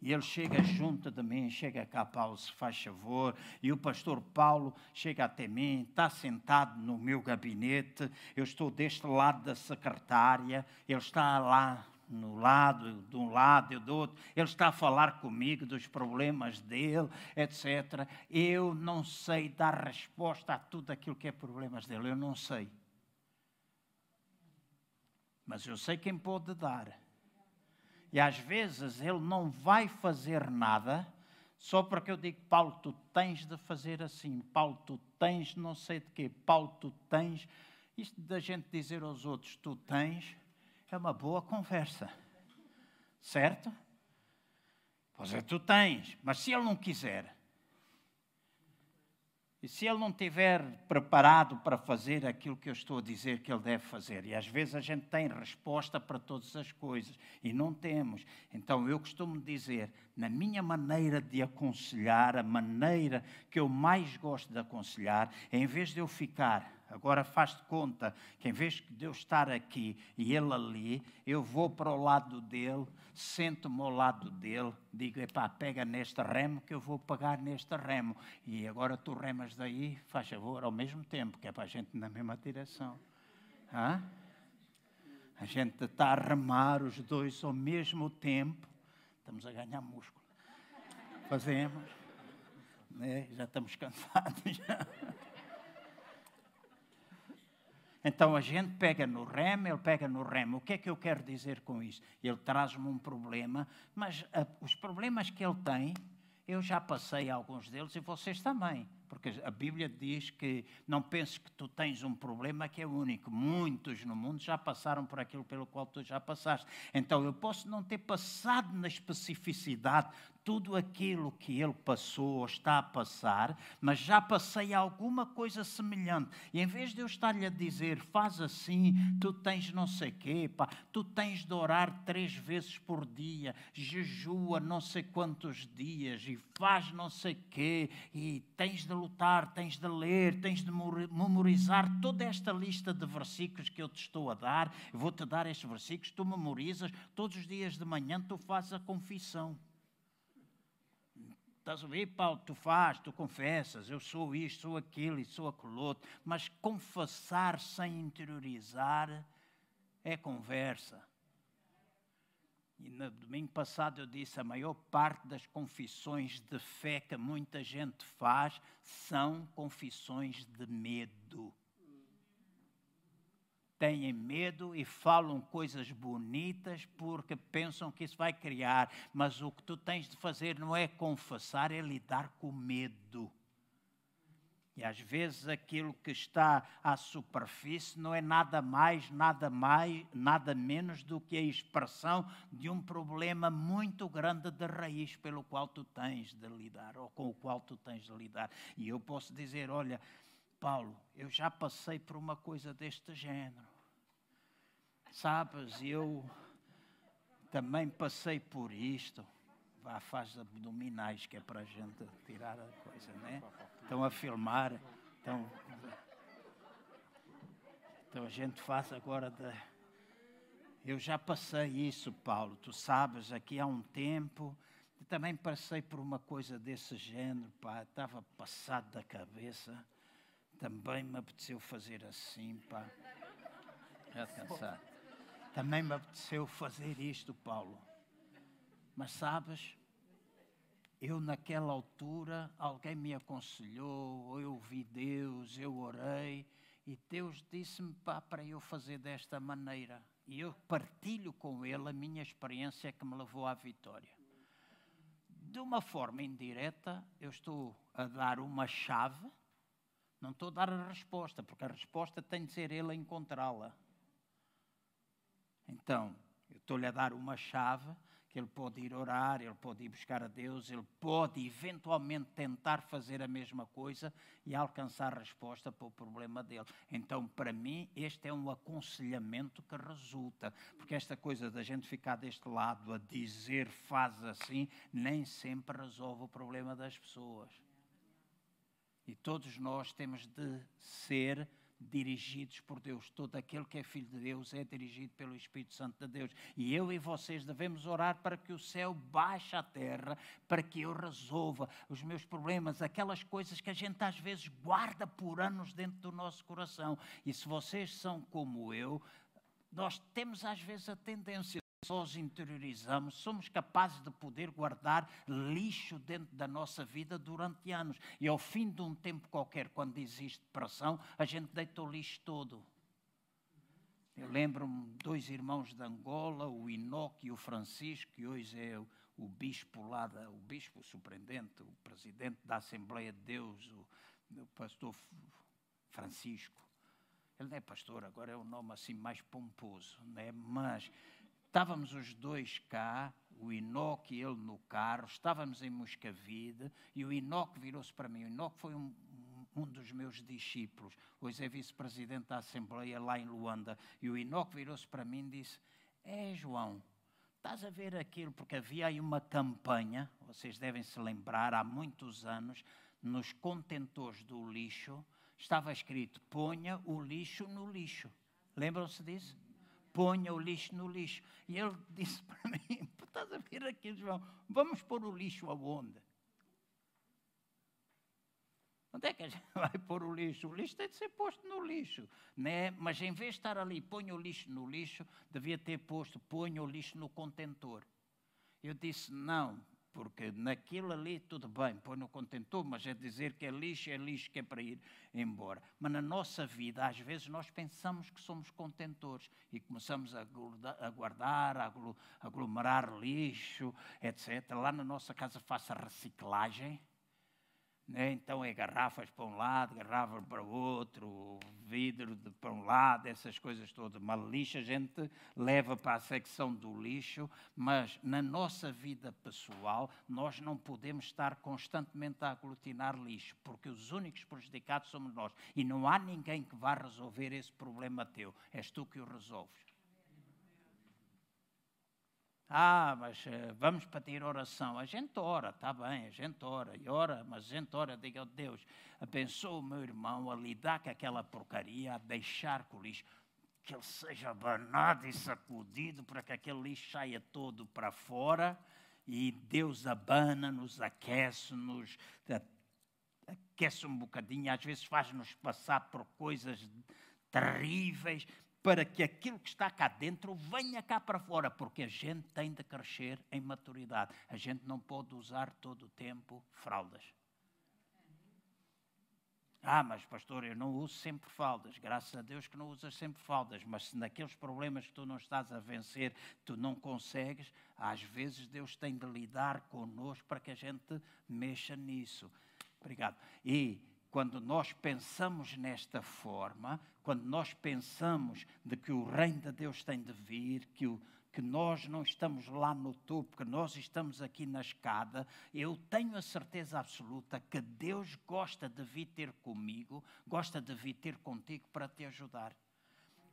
E ele chega junto de mim, chega cá, Paulo, se faz favor. E o pastor Paulo chega até mim, está sentado no meu gabinete. Eu estou deste lado da secretária, ele está lá no lado, de um lado e do outro, ele está a falar comigo dos problemas dele, etc. Eu não sei dar resposta a tudo aquilo que é problemas dele, eu não sei. Mas eu sei quem pode dar. E às vezes ele não vai fazer nada só porque eu digo, Paulo, tu tens de fazer assim, Paulo, tu tens não sei de quê, Paulo, tu tens. Isto da gente dizer aos outros, tu tens, é uma boa conversa. Certo? Pois é, tu tens, mas se ele não quiser, e se ele não estiver preparado para fazer aquilo que eu estou a dizer que ele deve fazer, e às vezes a gente tem resposta para todas as coisas e não temos, então eu costumo dizer, na minha maneira de aconselhar, a maneira que eu mais gosto de aconselhar, em vez de eu ficar Agora faz de conta que em vez de eu estar aqui e ele ali, eu vou para o lado dele, sento-me ao lado dele, digo, epá, pega neste remo que eu vou pagar neste remo. E agora tu remas daí, faz favor, ao mesmo tempo, que é para a gente na mesma direção. Hã? A gente está a remar os dois ao mesmo tempo, estamos a ganhar músculo. Fazemos, né? já estamos cansados. Já. Então a gente pega no remo, ele pega no remo. O que é que eu quero dizer com isso? Ele traz-me um problema, mas uh, os problemas que ele tem, eu já passei alguns deles e vocês também. Porque a Bíblia diz que não penses que tu tens um problema que é único. Muitos no mundo já passaram por aquilo pelo qual tu já passaste. Então eu posso não ter passado na especificidade tudo aquilo que ele passou ou está a passar, mas já passei alguma coisa semelhante. E em vez de eu estar-lhe a dizer, faz assim, tu tens não sei quê, pá, tu tens de orar três vezes por dia, jejua não sei quantos dias e faz não sei quê, e tens de lutar, tens de ler, tens de memorizar toda esta lista de versículos que eu te estou a dar. Vou-te dar estes versículos, tu memorizas, todos os dias de manhã tu fazes a confissão. Estás a ver, Paulo? Tu fazes, tu confessas, eu sou isto, sou aquilo e sou aquilo outro, mas confessar sem interiorizar é conversa. E no domingo passado eu disse: a maior parte das confissões de fé que muita gente faz são confissões de medo têm medo e falam coisas bonitas porque pensam que isso vai criar, mas o que tu tens de fazer não é confessar, é lidar com medo. E às vezes aquilo que está à superfície não é nada mais, nada mais, nada menos do que a expressão de um problema muito grande de raiz pelo qual tu tens de lidar ou com o qual tu tens de lidar. E eu posso dizer, olha, Paulo, eu já passei por uma coisa deste género. Sabes, eu também passei por isto. Vá, faz abdominais, que é para a gente tirar a coisa, né? Estão a filmar. Então, então a gente faz agora de... Eu já passei isso, Paulo, tu sabes, aqui há um tempo. Também passei por uma coisa desse género, pá. Estava passado da cabeça. Também me apeteceu fazer assim, pá. Já cansado. Também me apeteceu fazer isto, Paulo. Mas sabes, eu naquela altura, alguém me aconselhou, eu ouvi Deus, eu orei, e Deus disse-me para eu fazer desta maneira. E eu partilho com Ele a minha experiência que me levou à vitória. De uma forma indireta, eu estou a dar uma chave, não estou a dar a resposta, porque a resposta tem de ser Ele a encontrá-la. Então, eu estou-lhe a dar uma chave que ele pode ir orar, ele pode ir buscar a Deus, ele pode eventualmente tentar fazer a mesma coisa e alcançar resposta para o problema dele. Então, para mim, este é um aconselhamento que resulta, porque esta coisa da gente ficar deste lado a dizer faz assim, nem sempre resolve o problema das pessoas. E todos nós temos de ser dirigidos por Deus. Todo aquele que é filho de Deus é dirigido pelo Espírito Santo de Deus. E eu e vocês devemos orar para que o céu baixe à terra, para que eu resolva os meus problemas, aquelas coisas que a gente às vezes guarda por anos dentro do nosso coração. E se vocês são como eu, nós temos às vezes a tendência nós interiorizamos, somos capazes de poder guardar lixo dentro da nossa vida durante anos. E ao fim de um tempo qualquer, quando existe pressão, a gente deita o lixo todo. Eu lembro-me dois irmãos de Angola, o Inoque e o Francisco, que hoje é o, o bispo lá, da, o bispo surpreendente, o presidente da Assembleia de Deus, o, o pastor Francisco. Ele não é pastor, agora é um nome assim mais pomposo, né? mas Estávamos os dois cá, o Inoque e ele no carro, estávamos em Moscavide e o Inoque virou-se para mim. O Inoque foi um, um dos meus discípulos, hoje é vice-presidente da Assembleia lá em Luanda. E o Inoque virou-se para mim e disse: É, João, estás a ver aquilo? Porque havia aí uma campanha, vocês devem se lembrar, há muitos anos, nos contentores do lixo, estava escrito: ponha o lixo no lixo. Lembram-se disso? Ponha o lixo no lixo. E ele disse para mim: estás a ver aqui, João? Vamos pôr o lixo aonde? Onde é que a gente vai pôr o lixo? O lixo tem de ser posto no lixo, né? mas em vez de estar ali, ponha o lixo no lixo, devia ter posto, ponha o lixo no contentor. Eu disse, não, porque naquilo ali tudo bem, põe no contentor, mas é dizer que é lixo, é lixo que é para ir embora. Mas na nossa vida, às vezes, nós pensamos que somos contentores e começamos a guardar, a aglomerar lixo, etc. Lá na nossa casa faça reciclagem né? Então é garrafas para um lado, garrafas para o outro, vidro para um lado, essas coisas todas. Uma lixo a gente leva para a secção do lixo, mas na nossa vida pessoal nós não podemos estar constantemente a aglutinar lixo, porque os únicos prejudicados somos nós. E não há ninguém que vá resolver esse problema teu. És tu que o resolves. Ah, mas uh, vamos pedir oração. A gente ora, está bem, a gente ora e ora, mas a gente ora, diga, oh, Deus, abençoa o meu irmão a lidar com aquela porcaria, a deixar com o lixo, que ele seja banado e sacudido para que aquele lixo saia todo para fora e Deus abana-nos, aquece-nos, aquece um bocadinho, às vezes faz-nos passar por coisas terríveis, para que aquilo que está cá dentro venha cá para fora, porque a gente tem de crescer em maturidade. A gente não pode usar todo o tempo fraldas. Ah, mas pastor, eu não uso sempre fraldas. Graças a Deus que não usas sempre fraldas. Mas se naqueles problemas que tu não estás a vencer, tu não consegues, às vezes Deus tem de lidar connosco para que a gente mexa nisso. Obrigado. E quando nós pensamos nesta forma, quando nós pensamos de que o reino de Deus tem de vir, que, o, que nós não estamos lá no topo, que nós estamos aqui na escada, eu tenho a certeza absoluta que Deus gosta de vir ter comigo, gosta de vir ter contigo para te ajudar.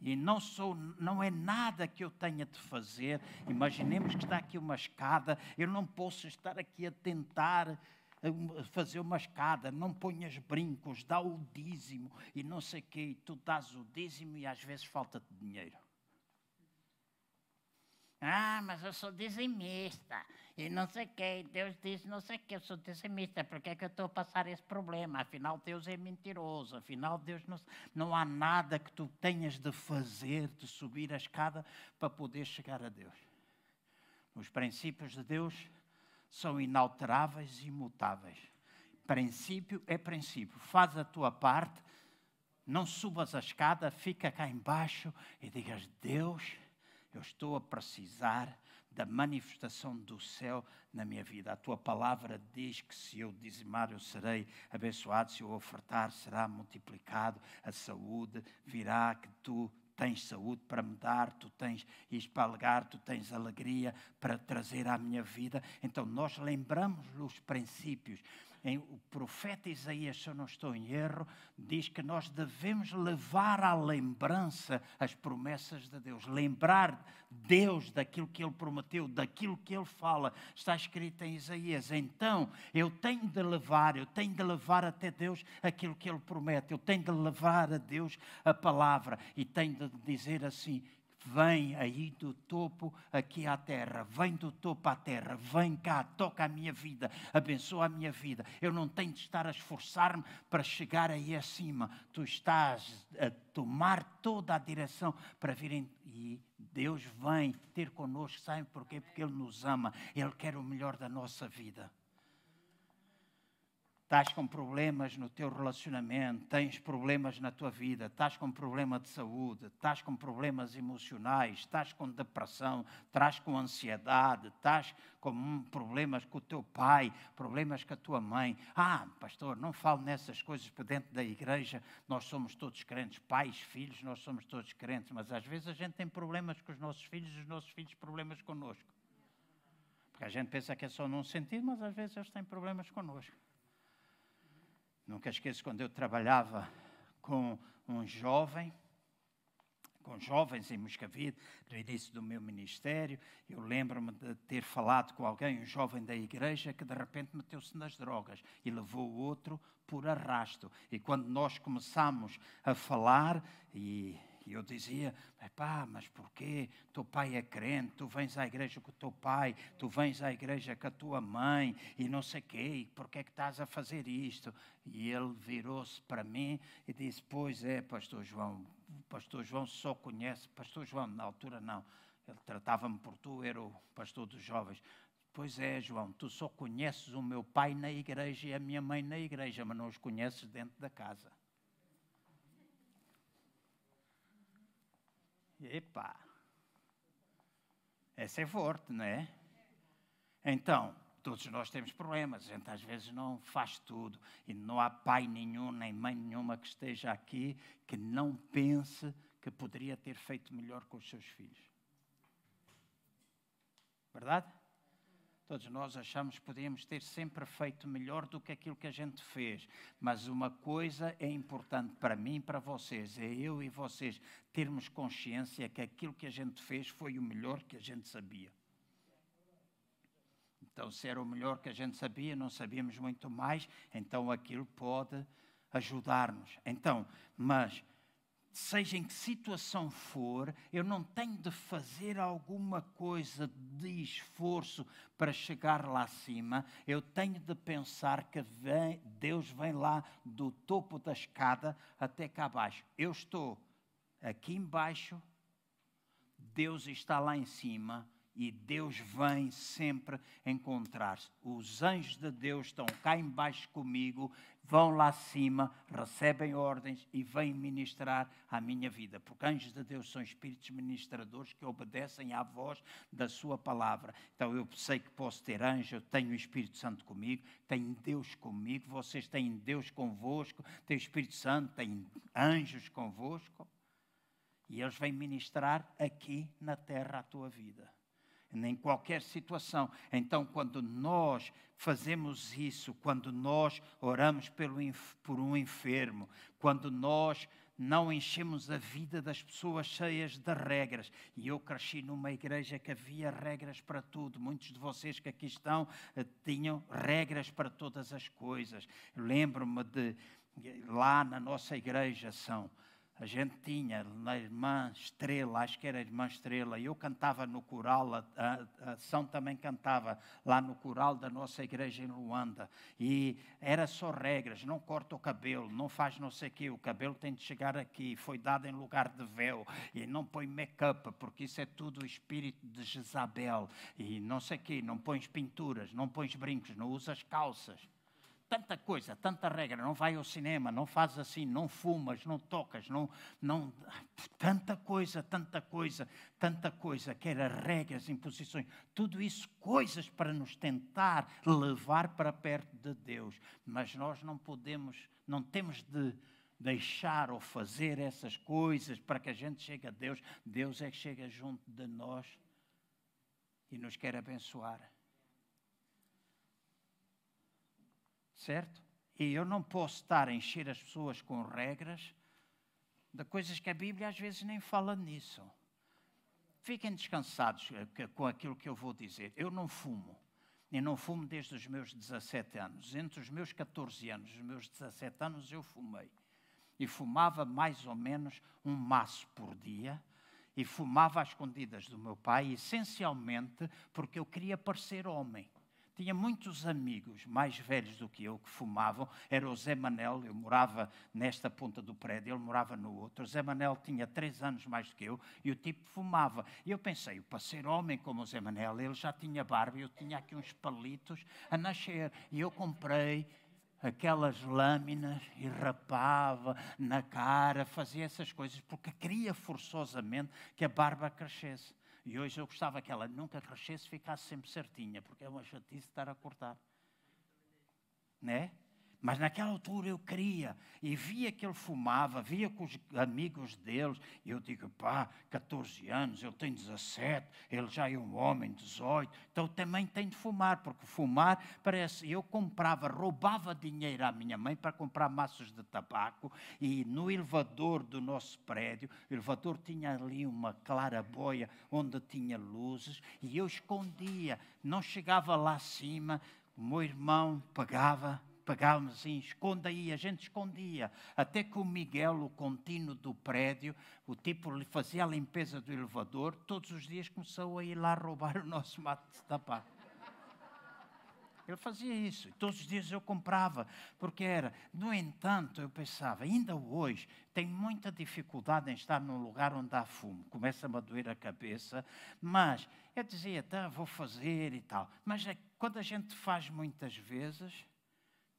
E não, sou, não é nada que eu tenha de fazer. Imaginemos que está aqui uma escada, eu não posso estar aqui a tentar fazer uma escada, não ponhas brincos, dá o dízimo e não sei o quê, e tu dás o dízimo e às vezes falta-te dinheiro. Ah, mas eu sou dizimista e não sei o quê. Deus diz não sei o quê, eu sou dizimista. Por que é que eu estou a passar esse problema? Afinal, Deus é mentiroso. Afinal, Deus não, não há nada que tu tenhas de fazer, de subir a escada para poder chegar a Deus. Os princípios de Deus são inalteráveis e imutáveis. Princípio é princípio. Faz a tua parte, não subas a escada, fica cá embaixo e digas: Deus, eu estou a precisar da manifestação do céu na minha vida. A tua palavra diz que se eu dizimar, eu serei abençoado, se eu ofertar, será multiplicado. A saúde virá, que tu tens saúde para me dar, tu tens isto para alegar, tu tens alegria para trazer à minha vida. Então nós lembramos os princípios. Em, o profeta Isaías, se eu não estou em erro, diz que nós devemos levar à lembrança as promessas de Deus, lembrar Deus daquilo que Ele prometeu, daquilo que Ele fala. Está escrito em Isaías. Então, eu tenho de levar, eu tenho de levar até Deus aquilo que Ele promete, eu tenho de levar a Deus a palavra e tenho de dizer assim: vem aí do topo aqui à terra, vem do topo à terra, vem cá, toca a minha vida, abençoa a minha vida. Eu não tenho de estar a esforçar-me para chegar aí acima. Tu estás a tomar toda a direção para virem e Deus vem ter connosco, sabe porquê? Porque Ele nos ama, Ele quer o melhor da nossa vida estás com problemas no teu relacionamento, tens problemas na tua vida, estás com problema de saúde, estás com problemas emocionais, estás com depressão, estás com ansiedade, estás com problemas com o teu pai, problemas com a tua mãe. Ah, pastor, não falo nessas coisas por dentro da igreja, nós somos todos crentes, pais, filhos, nós somos todos crentes, mas às vezes a gente tem problemas com os nossos filhos e os nossos filhos problemas connosco. Porque a gente pensa que é só num sentido, mas às vezes eles têm problemas connosco. Nunca esqueço quando eu trabalhava com um jovem, com jovens em Moscavide, no início do meu ministério. Eu lembro-me de ter falado com alguém, um jovem da igreja, que de repente meteu-se nas drogas e levou o outro por arrasto. E quando nós começamos a falar, e e eu dizia, pá, mas porquê? Teu pai é crente, tu vens à igreja com o teu pai, tu vens à igreja com a tua mãe, e não sei quê, porquê é que estás a fazer isto? E ele virou-se para mim e disse, pois é, pastor João, pastor João só conhece, pastor João, na altura não, ele tratava-me por tu, era o pastor dos jovens. Pois é, João, tu só conheces o meu pai na igreja e a minha mãe na igreja, mas não os conheces dentro da casa. Epa! Essa é forte, não é? Então, todos nós temos problemas, a gente às vezes não faz tudo e não há pai nenhum, nem mãe nenhuma que esteja aqui que não pense que poderia ter feito melhor com os seus filhos. Verdade? Todos nós achamos que podíamos ter sempre feito melhor do que aquilo que a gente fez. Mas uma coisa é importante para mim e para vocês: é eu e vocês termos consciência que aquilo que a gente fez foi o melhor que a gente sabia. Então, se era o melhor que a gente sabia, não sabíamos muito mais, então aquilo pode ajudar-nos. Então, mas seja em que situação for, eu não tenho de fazer alguma coisa de esforço para chegar lá acima, eu tenho de pensar que vem, Deus vem lá do topo da escada até cá abaixo. Eu estou aqui embaixo, Deus está lá em cima E Deus vem sempre encontrar-se. Os anjos de Deus estão cá embaixo comigo, vão lá acima, recebem ordens e vêm ministrar à minha vida. Porque anjos de Deus são espíritos ministradores que obedecem à voz da sua palavra. Então eu sei que posso ter anjo, eu tenho o Espírito Santo comigo, tenho Deus comigo, vocês têm Deus convosco, têm o Espírito Santo, têm anjos convosco. E eles vêm ministrar aqui na terra a tua vida em qualquer situação. Então, quando nós fazemos isso, quando nós oramos pelo, por um enfermo, quando nós não enchemos a vida das pessoas cheias de regras. E eu cresci numa igreja que havia regras para tudo. Muitos de vocês que aqui estão eh, tinham regras para todas as coisas. Lembro-me de lá na nossa igreja são a gente tinha na irmã Estrela, acho que era a irmã Estrela, eu cantava no coral, a, a, a São também cantava lá no coral da nossa igreja em Luanda. E era só regras, não corta o cabelo, não faz não sei o quê, o cabelo tem de chegar aqui, foi dado em lugar de véu, e não põe make-up, porque isso é tudo o espírito de Jezabel, e não sei o quê, não pões pinturas, não pões brincos, não usas calças tanta coisa, tanta regra, não vai ao cinema, não faz assim, não fumas, não tocas, não, não, tanta coisa, tanta coisa, tanta coisa, que era regras, imposições, tudo isso coisas para nos tentar levar para perto de Deus, mas nós não podemos, não temos de deixar ou fazer essas coisas para que a gente chegue a Deus, Deus é que chega junto de nós e nos quer abençoar. Certo? E eu não posso estar a encher as pessoas com regras de coisas que a Bíblia às vezes nem fala nisso. Fiquem descansados eh, com aquilo que eu vou dizer. Eu não fumo. E não fumo desde os meus 17 anos. Entre os meus 14 anos e os meus 17 anos eu fumei. E fumava mais ou menos um maço por dia. E fumava às escondidas do meu pai, essencialmente porque eu queria parecer homem. Tinha muitos amigos mais velhos do que eu que fumavam. Era o Zé Manel, eu morava nesta ponta do prédio, ele morava no outro. O Zé Manel tinha três anos mais do que eu e o tipo fumava. E eu pensei, para ser homem como o Zé Manel, ele já tinha barba, eu tinha aqui uns palitos a nascer. E eu comprei aquelas lâminas e rapava na cara, fazia essas coisas, porque queria forçosamente que a barba crescesse. E hoje eu gostava que ela nunca crescesse, ficasse sempre certinha, porque é uma chatice estar a cortar. Né? Mas naquela altura eu queria, e via que ele fumava, via com os amigos deles, e eu digo, pá, 14 anos, ele tem 17, ele já é um homem, 18, então também tem de fumar, porque fumar parece. Eu comprava, roubava dinheiro à minha mãe para comprar maços de tabaco, e no elevador do nosso prédio, o elevador tinha ali uma claraboia onde tinha luzes, e eu escondia, não chegava lá acima, o meu irmão pagava pegávamos assim, esconda aí, a gente escondia. Até que o Miguel, o contínuo do prédio, o tipo lhe fazia a limpeza do elevador, todos os dias começou a ir lá roubar o nosso mato de tabaco. Ele fazia isso, e todos os dias eu comprava, porque era. No entanto, eu pensava, ainda hoje, tenho muita dificuldade em estar num lugar onde há fumo, começa-me a doer a cabeça, mas eu dizia, tá, vou fazer e tal. Mas é, quando a gente faz muitas vezes,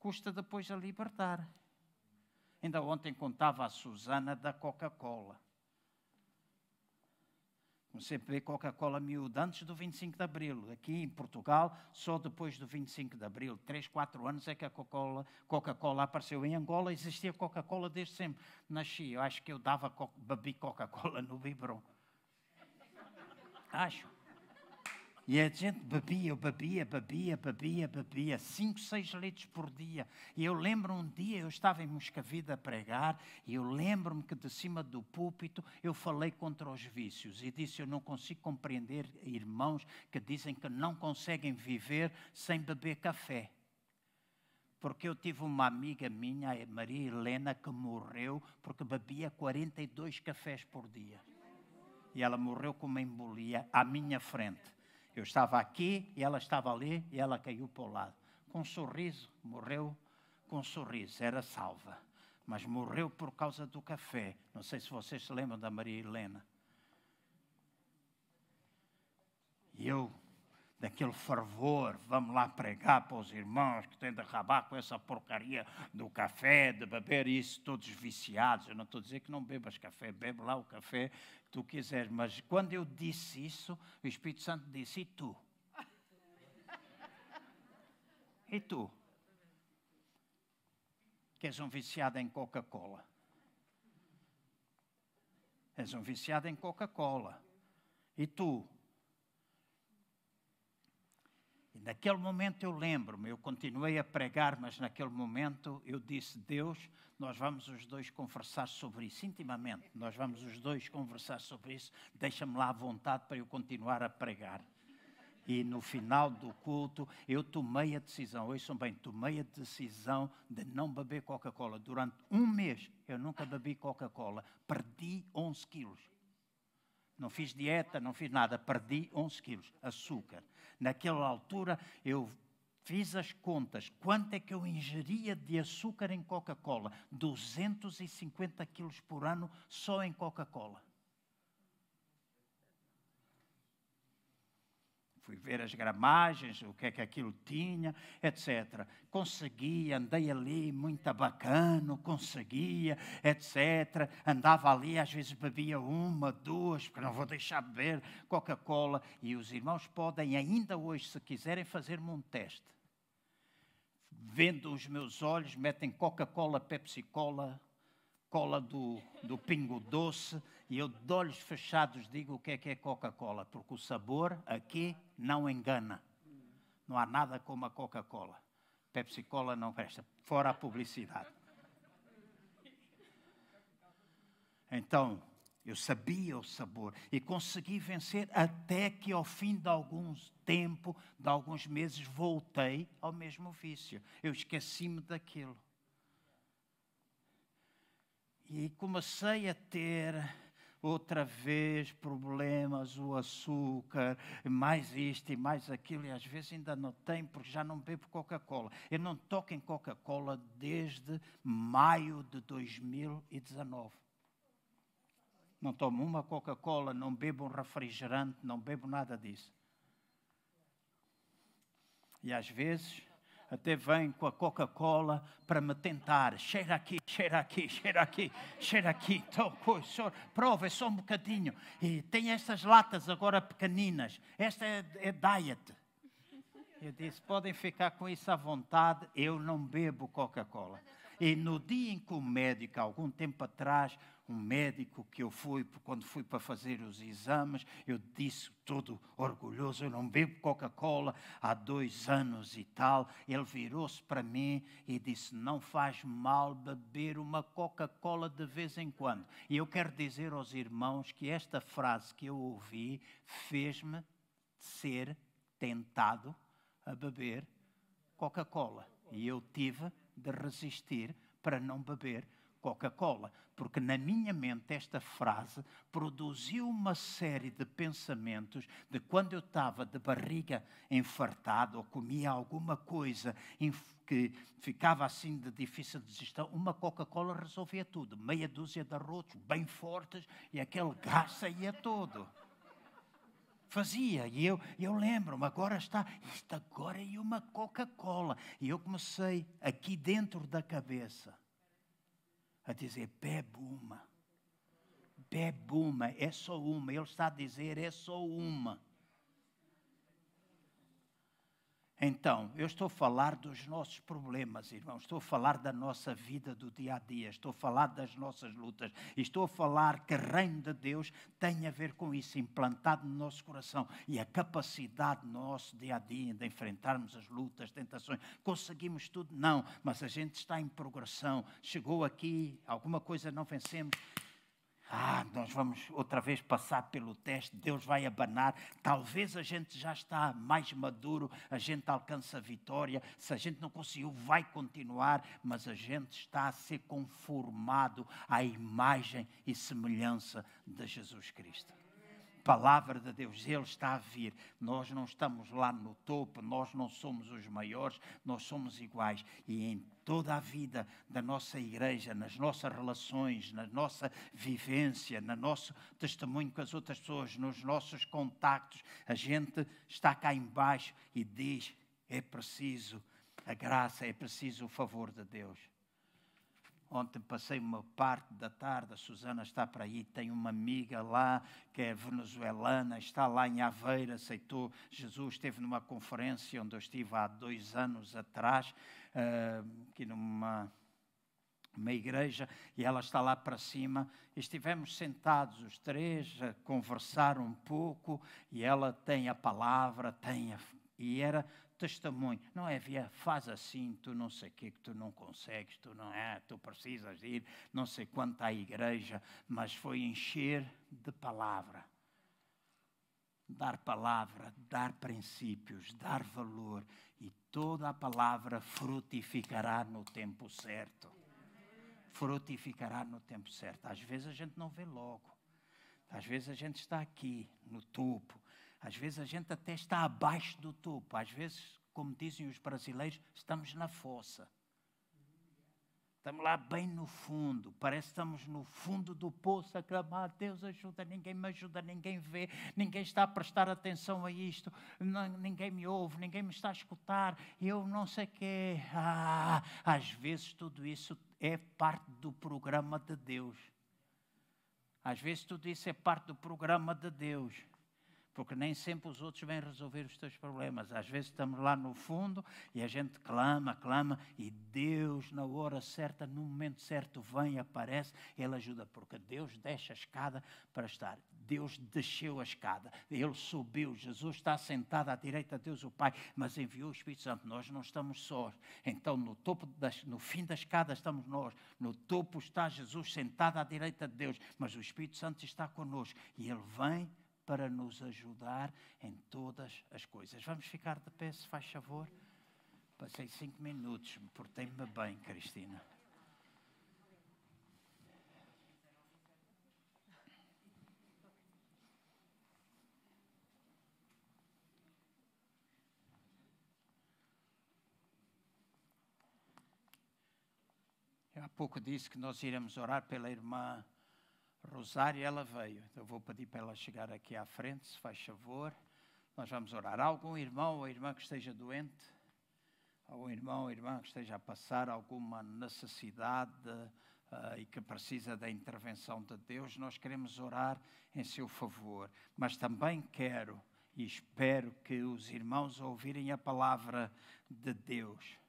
custa depois a libertar. Ainda ontem contava a Susana da Coca-Cola. Comecei a beber Coca-Cola miúda antes do 25 de Abril. Aqui em Portugal, só depois do 25 de Abril. Três, quatro anos é que a Coca-Cola Coca apareceu. Em Angola existia Coca-Cola desde sempre. Nasci, eu acho que eu dava, bebi Coca-Cola no biberon. Acho. E a gente bebia, bebia, bebia, bebia, bebia, cinco, seis litros por dia. E eu lembro um dia, eu estava em Moscavide a pregar, e eu lembro-me que de cima do púlpito eu falei contra os vícios e disse: Eu não consigo compreender irmãos que dizem que não conseguem viver sem beber café. Porque eu tive uma amiga minha, a Maria Helena, que morreu porque bebia 42 cafés por dia. E ela morreu com uma embolia à minha frente. Eu estava aqui e ela estava ali e ela caiu para o lado. Com um sorriso, morreu com um sorriso, era salva. Mas morreu por causa do café. Não sei se vocês se lembram da Maria Helena. E eu, daquele fervor, vamos lá pregar para os irmãos que têm de acabar com essa porcaria do café, de beber isso, todos viciados. Eu não estou a dizer que não bebas café, bebe lá o café que tu quiseres. Mas quando eu disse isso, o Espírito Santo disse: E tu? E tu? Que és um viciado em Coca-Cola. És um viciado em Coca-Cola. E tu? E naquele momento eu lembro-me, eu continuei a pregar, mas naquele momento eu disse: Deus, nós vamos os dois conversar sobre isso, intimamente. Nós vamos os dois conversar sobre isso. Deixa-me lá à vontade para eu continuar a pregar. E no final do culto, eu tomei a decisão, ouçam bem, tomei a decisão de não beber Coca-Cola. Durante um mês, eu nunca bebi Coca-Cola. Perdi 11 quilos. Não fiz dieta, não fiz nada. Perdi 11 quilos. Açúcar. Naquela altura, eu fiz as contas. Quanto é que eu ingeria de açúcar em Coca-Cola? 250 quilos por ano só em Coca-Cola. Fui ver as gramagens, o que é que aquilo tinha, etc. Conseguia, andei ali muito bacana, conseguia, etc. Andava ali, às vezes bebia uma, duas, porque não vou deixar beber Coca-Cola. E os irmãos podem, ainda hoje, se quiserem, fazer-me um teste. Vendo os meus olhos, metem Coca-Cola, Pepsi-Cola, cola do, do Pingo Doce, e eu de olhos fechados digo o que é que é Coca-Cola, porque o sabor aqui não engana. Não há nada como a Coca-Cola. Pepsi-Cola não presta, fora a publicidade. Então, eu sabia o sabor e consegui vencer até que ao fim de alguns tempo, de alguns meses, voltei ao mesmo vício. Eu esqueci-me daquilo. E comecei a ter outra vez problemas, o açúcar, mais isto e mais aquilo, e às vezes ainda não tem, porque já não bebo Coca-Cola. Eu não toco em Coca-Cola desde maio de 2019. Não tomo uma Coca-Cola, não bebo um refrigerante, não bebo nada disso. E às vezes até vem com a Coca-Cola para me tentar. Cheira aqui, cheira aqui, cheira aqui, cheira aqui. Então, prova, é só um bocadinho. E tem estas latas agora pequeninas. Esta é, é diet. Eu disse: podem ficar com isso à vontade, eu não bebo Coca-Cola. E no dia em que o médico, algum tempo atrás, um médico que eu fui, quando fui para fazer os exames, eu disse todo orgulhoso, eu não bebo Coca-Cola há dois anos e tal. Ele virou-se para mim e disse, não faz mal beber uma Coca-Cola de vez em quando. E eu quero dizer aos irmãos que esta frase que eu ouvi fez-me ser tentado a beber Coca-Cola. E eu tive de resistir para não beber Coca-Cola, porque na minha mente esta frase produziu uma série de pensamentos de quando eu estava de barriga enfartado ou comia alguma coisa que ficava assim de difícil digestão, uma Coca-Cola resolvia tudo. Meia dúzia de arrotos bem fortes e aquele gás saía todo. Fazia, e eu, eu lembro-me, agora está, isto agora é uma Coca-Cola. E eu comecei aqui dentro da cabeça a dizer: bebe uma. Bebe uma, é só uma. Ele está a dizer: é só uma. Então, eu estou a falar dos nossos problemas, irmãos. Estou a falar da nossa vida do dia a dia. Estou a falar das nossas lutas. Estou a falar que o reino de Deus tem a ver com isso, implantado no nosso coração. E a capacidade no nosso dia a dia de enfrentarmos as lutas, tentações. Conseguimos tudo? Não, mas a gente está em progressão. Chegou aqui, alguma coisa não vencemos ah, nós vamos outra vez passar pelo teste, Deus vai abanar. Talvez a gente já está mais maduro, a gente alcança a vitória. Se a gente não conseguiu, vai continuar, mas a gente está a ser conformado à imagem e semelhança de Jesus Cristo. palavra de Deus, Ele está a vir. Nós não estamos lá no topo, nós não somos os maiores, nós somos iguais. E toda a vida da nossa igreja, nas nossas relações, na nossa vivência, no nosso testemunho com as outras pessoas, nos nossos contactos, a gente está cá embaixo e diz: é preciso a graça, é preciso o favor de Deus. Ontem passei uma parte da tarde, a Susana está para aí, tem uma amiga lá que é venezuelana, está lá em Aveira, aceitou Jesus, esteve numa conferência onde eu estive há dois anos atrás, uh, aqui numa uma igreja, e ela está lá para cima. Estivemos sentados os três a conversar um pouco, e ela tem a palavra, tem a, e era testemunho. Não é via, faz assim, tu não sei o que, que tu não consegues, tu não é, tu precisas ir, não sei quanto à igreja, mas foi encher de palavra. Dar palavra, dar princípios, dar valor, e toda a palavra frutificará no tempo certo. Frutificará no tempo certo. Às vezes a gente não vê logo. Às vezes a gente está aqui no topo, às vezes a gente até está abaixo do topo. Às vezes, como dizem os brasileiros, estamos na fossa. Estamos lá bem no fundo, parece que estamos no fundo do poço a clamar: Deus ajuda, ninguém me ajuda, ninguém vê, ninguém está a prestar atenção a isto, não, ninguém me ouve, ninguém me está a escutar, eu não sei o quê. Ah, às vezes tudo isso é parte do programa de Deus. Às vezes tudo isso é parte do programa de Deus porque nem sempre os outros vêm resolver os teus problemas. Às vezes estamos lá no fundo e a gente clama, clama, e Deus, na hora certa, no momento certo, vem, aparece, Ele ajuda, porque Deus deixa a escada para estar. Deus desceu a escada, Ele subiu, Jesus está sentado à direita de Deus o Pai, mas enviou o Espírito Santo. Nós não estamos sós. Então, no topo, das, no fim da escada estamos nós, no topo está Jesus sentado à direita de Deus, mas o Espírito Santo está conosco e Ele vem para nos ajudar em todas as coisas. Vamos ficar de pé, se faz favor. Passei cinco minutos, portei-me bem, Cristina. Eu há pouco disse que nós iremos orar pela irmã Rosário, ela veio. Eu vou pedir para ela chegar aqui à frente, se faz favor. Nós vamos orar. Algum irmão ou irmã que esteja doente? Algum irmão ou irmã que esteja a passar alguma necessidade uh, e que precisa da intervenção de Deus? Nós queremos orar em seu favor. Mas também quero e espero que os irmãos ouvirem a palavra de Deus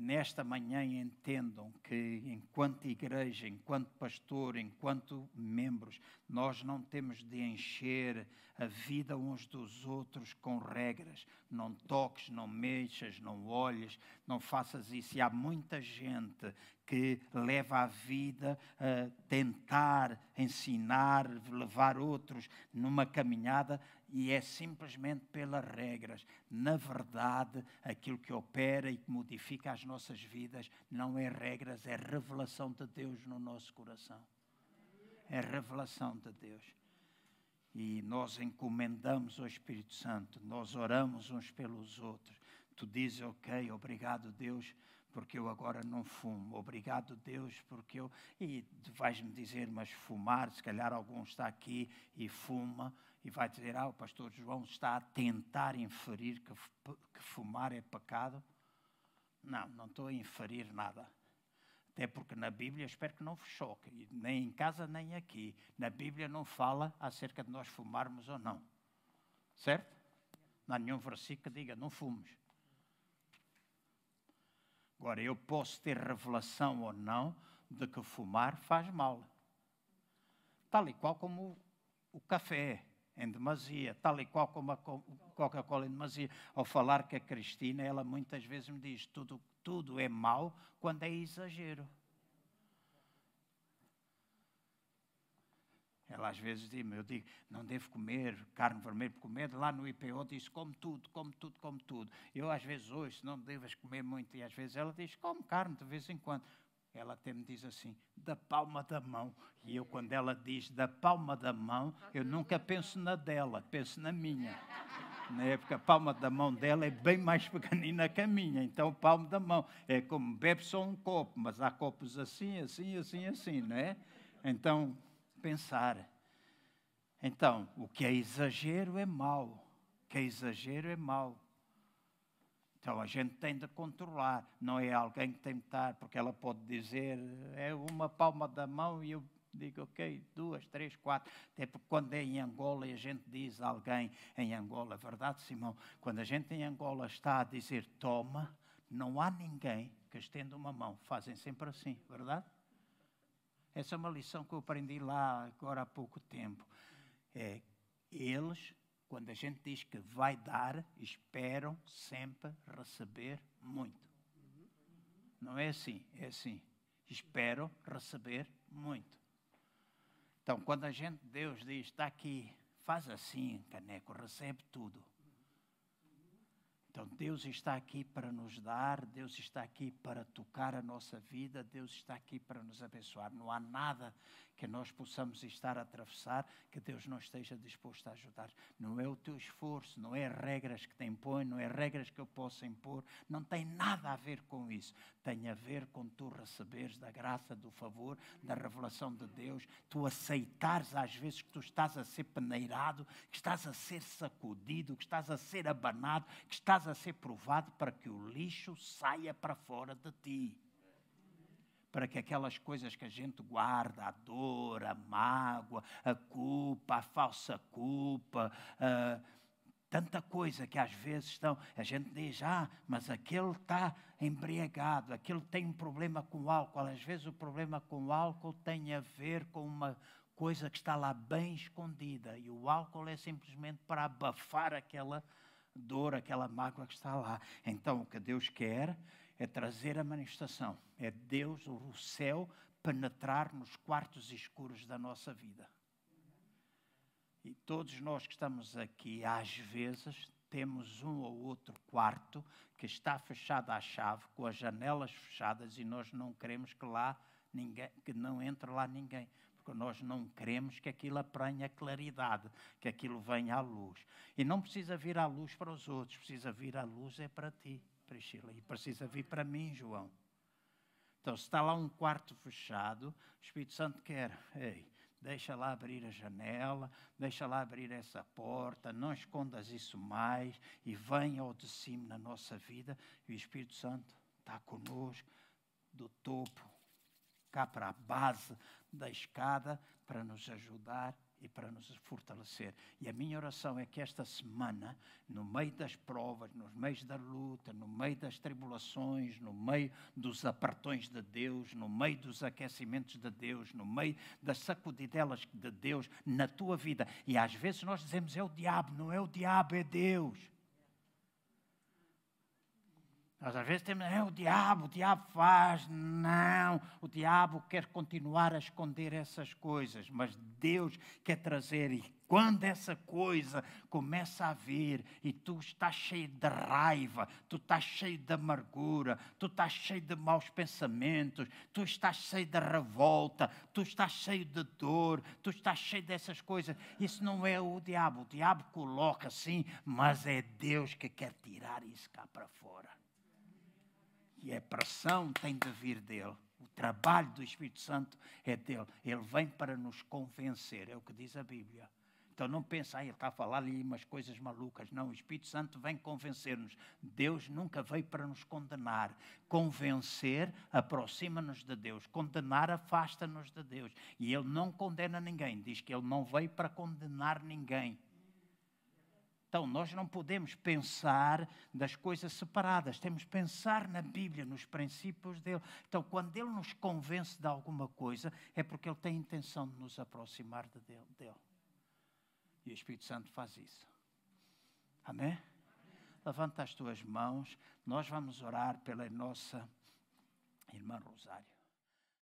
nesta manhã entendam que, enquanto igreja, enquanto pastor, enquanto membros, nós não temos de encher a vida uns dos outros com regras. Não toques, não mexas, não olhes, não faças isso. E há muita gente que leva a vida a tentar ensinar, levar outros numa caminhada e é simplesmente pelas regras. Na verdade, aquilo que opera e que modifica as nossas vidas não é regras, é revelação de Deus no nosso coração. É revelação de Deus. E nós encomendamos ao Espírito Santo, nós oramos uns pelos outros. Tu dizes, ok, obrigado Deus, porque eu agora não fumo. Obrigado, Deus, porque eu. E vais-me dizer, mas fumar, se calhar algum está aqui e fuma e vai dizer: Ah, o pastor João está a tentar inferir que, que fumar é pecado. Não, não estou a inferir nada. Até porque na Bíblia, espero que não vos choque, nem em casa nem aqui. Na Bíblia não fala acerca de nós fumarmos ou não. Certo? Não há nenhum versículo que diga não fumes. Agora, eu posso ter revelação ou não de que fumar faz mal. Tal e qual como o, café em demasia, tal e qual como a Coca-Cola em demasia. Ao falar que a Cristina, ela muitas vezes me diz: tudo, tudo é mau quando é exagero. Ela às vezes diz-me, eu digo, não devo comer carne vermelha, porque comer lá no IPO diz, come tudo, come tudo, come tudo. Eu às vezes ouço, não devas comer muito, e às vezes ela diz, come carne de vez em quando. Ela até me diz assim, da palma da mão. E eu, quando ela diz da palma da mão, eu nunca penso na dela, penso na minha. Na época, a palma da mão dela é bem mais pequenina que a minha. Então, palma da mão é como bebe só um copo, mas há copos assim, assim, assim, assim, não é? Então, pensar. Então, o que é exagero é mau. O que é exagero é mau. Então a gente tem de controlar, não é alguém que tem de estar, porque ela pode dizer é uma palma da mão e eu digo, ok, duas, três, quatro. Até porque quando é em Angola e a gente diz a alguém em Angola, verdade, Simão? Quando a gente em Angola está a dizer toma, não há ninguém que estenda uma mão. Fazem sempre assim, verdade? Essa é uma lição que eu aprendi lá agora há pouco tempo. É, eles quando a gente diz que vai dar, esperam sempre receber muito. Não é assim, é assim. Espero receber muito. Então, quando a gente, Deus diz, está aqui, faz assim, caneco, recebe tudo. Então, Deus está aqui para nos dar, Deus está aqui para tocar a nossa vida, Deus está aqui para nos abençoar. Não há nada que nós possamos estar a atravessar, que Deus não esteja disposto a ajudar. Não é o teu esforço, não é regras que te impõe, não é regras que eu possa impor, não tem nada a ver com isso. Tem a ver com tu receberes da graça, do favor, da revelação de Deus, tu aceitares às vezes que tu estás a ser peneirado, que estás a ser sacudido, que estás a ser abanado, que estás a ser provado para que o lixo saia para fora de ti para que aquelas coisas que a gente guarda, a dor, a mágoa, a culpa, a falsa culpa, tanta coisa que às vezes estão, a gente diz, ah, mas aquele está embriagado, aquele tem um problema com o álcool. Às vezes o problema com o álcool tem a ver com uma coisa que está lá bem escondida e o álcool é simplesmente para abafar aquela dor, aquela mágoa que está lá. Então o que Deus quer é trazer a manifestação, é Deus, o céu, penetrar nos quartos escuros da nossa vida. E todos nós que estamos aqui, às vezes, temos um ou outro quarto que está fechado à chave, com as janelas fechadas, e nós não queremos que lá ninguém, que não entre lá ninguém, porque nós não queremos que aquilo aprenha claridade, que aquilo venha à luz. E não precisa vir à luz para os outros, precisa vir à luz é para ti. Priscila, e precisa vir para mim, João. Então, se está lá um quarto fechado, o Espírito Santo quer, ei, deixa lá abrir a janela, deixa lá abrir essa porta, não escondas isso mais e venha ao de cima na nossa vida. E o Espírito Santo está conosco, do topo, cá para a base da escada, para nos ajudar e para nos fortalecer. E a minha oração é que esta semana, no meio das provas, no meio da luta, no meio das tribulações, no meio dos apertões de Deus, no meio dos aquecimentos de Deus, no meio das sacudidelas de Deus na tua vida. E às vezes nós dizemos é o diabo, não é o diabo, é Deus. Nós às vezes temos, é o diabo, o diabo faz. Não, o diabo quer continuar a esconder essas coisas, mas Deus quer trazer. E quando essa coisa começa a vir e tu estás cheio de raiva, tu estás cheio de amargura, tu estás cheio de maus pensamentos, tu estás cheio de revolta, tu estás cheio de dor, tu estás cheio dessas coisas, isso não é o diabo. O diabo coloca assim, mas é Deus que quer tirar isso cá para fora. E a pressão tem de vir dele. O trabalho do Espírito Santo é dele. Ele vem para nos convencer, é o que diz a Bíblia. Então não pensa, ah, ele está a falar ali umas coisas malucas. Não, o Espírito Santo vem convencer-nos. Deus nunca veio para nos condenar. Convencer aproxima-nos de Deus. Condenar afasta-nos de Deus. E ele não condena ninguém. Diz que ele não veio para condenar ninguém. Então, nós não podemos pensar das coisas separadas, temos que pensar na Bíblia, nos princípios dele. Então, quando ele nos convence de alguma coisa, é porque ele tem a intenção de nos aproximar de dele. E o Espírito Santo faz isso. Amém? Levanta as tuas mãos, nós vamos orar pela nossa irmã Rosário.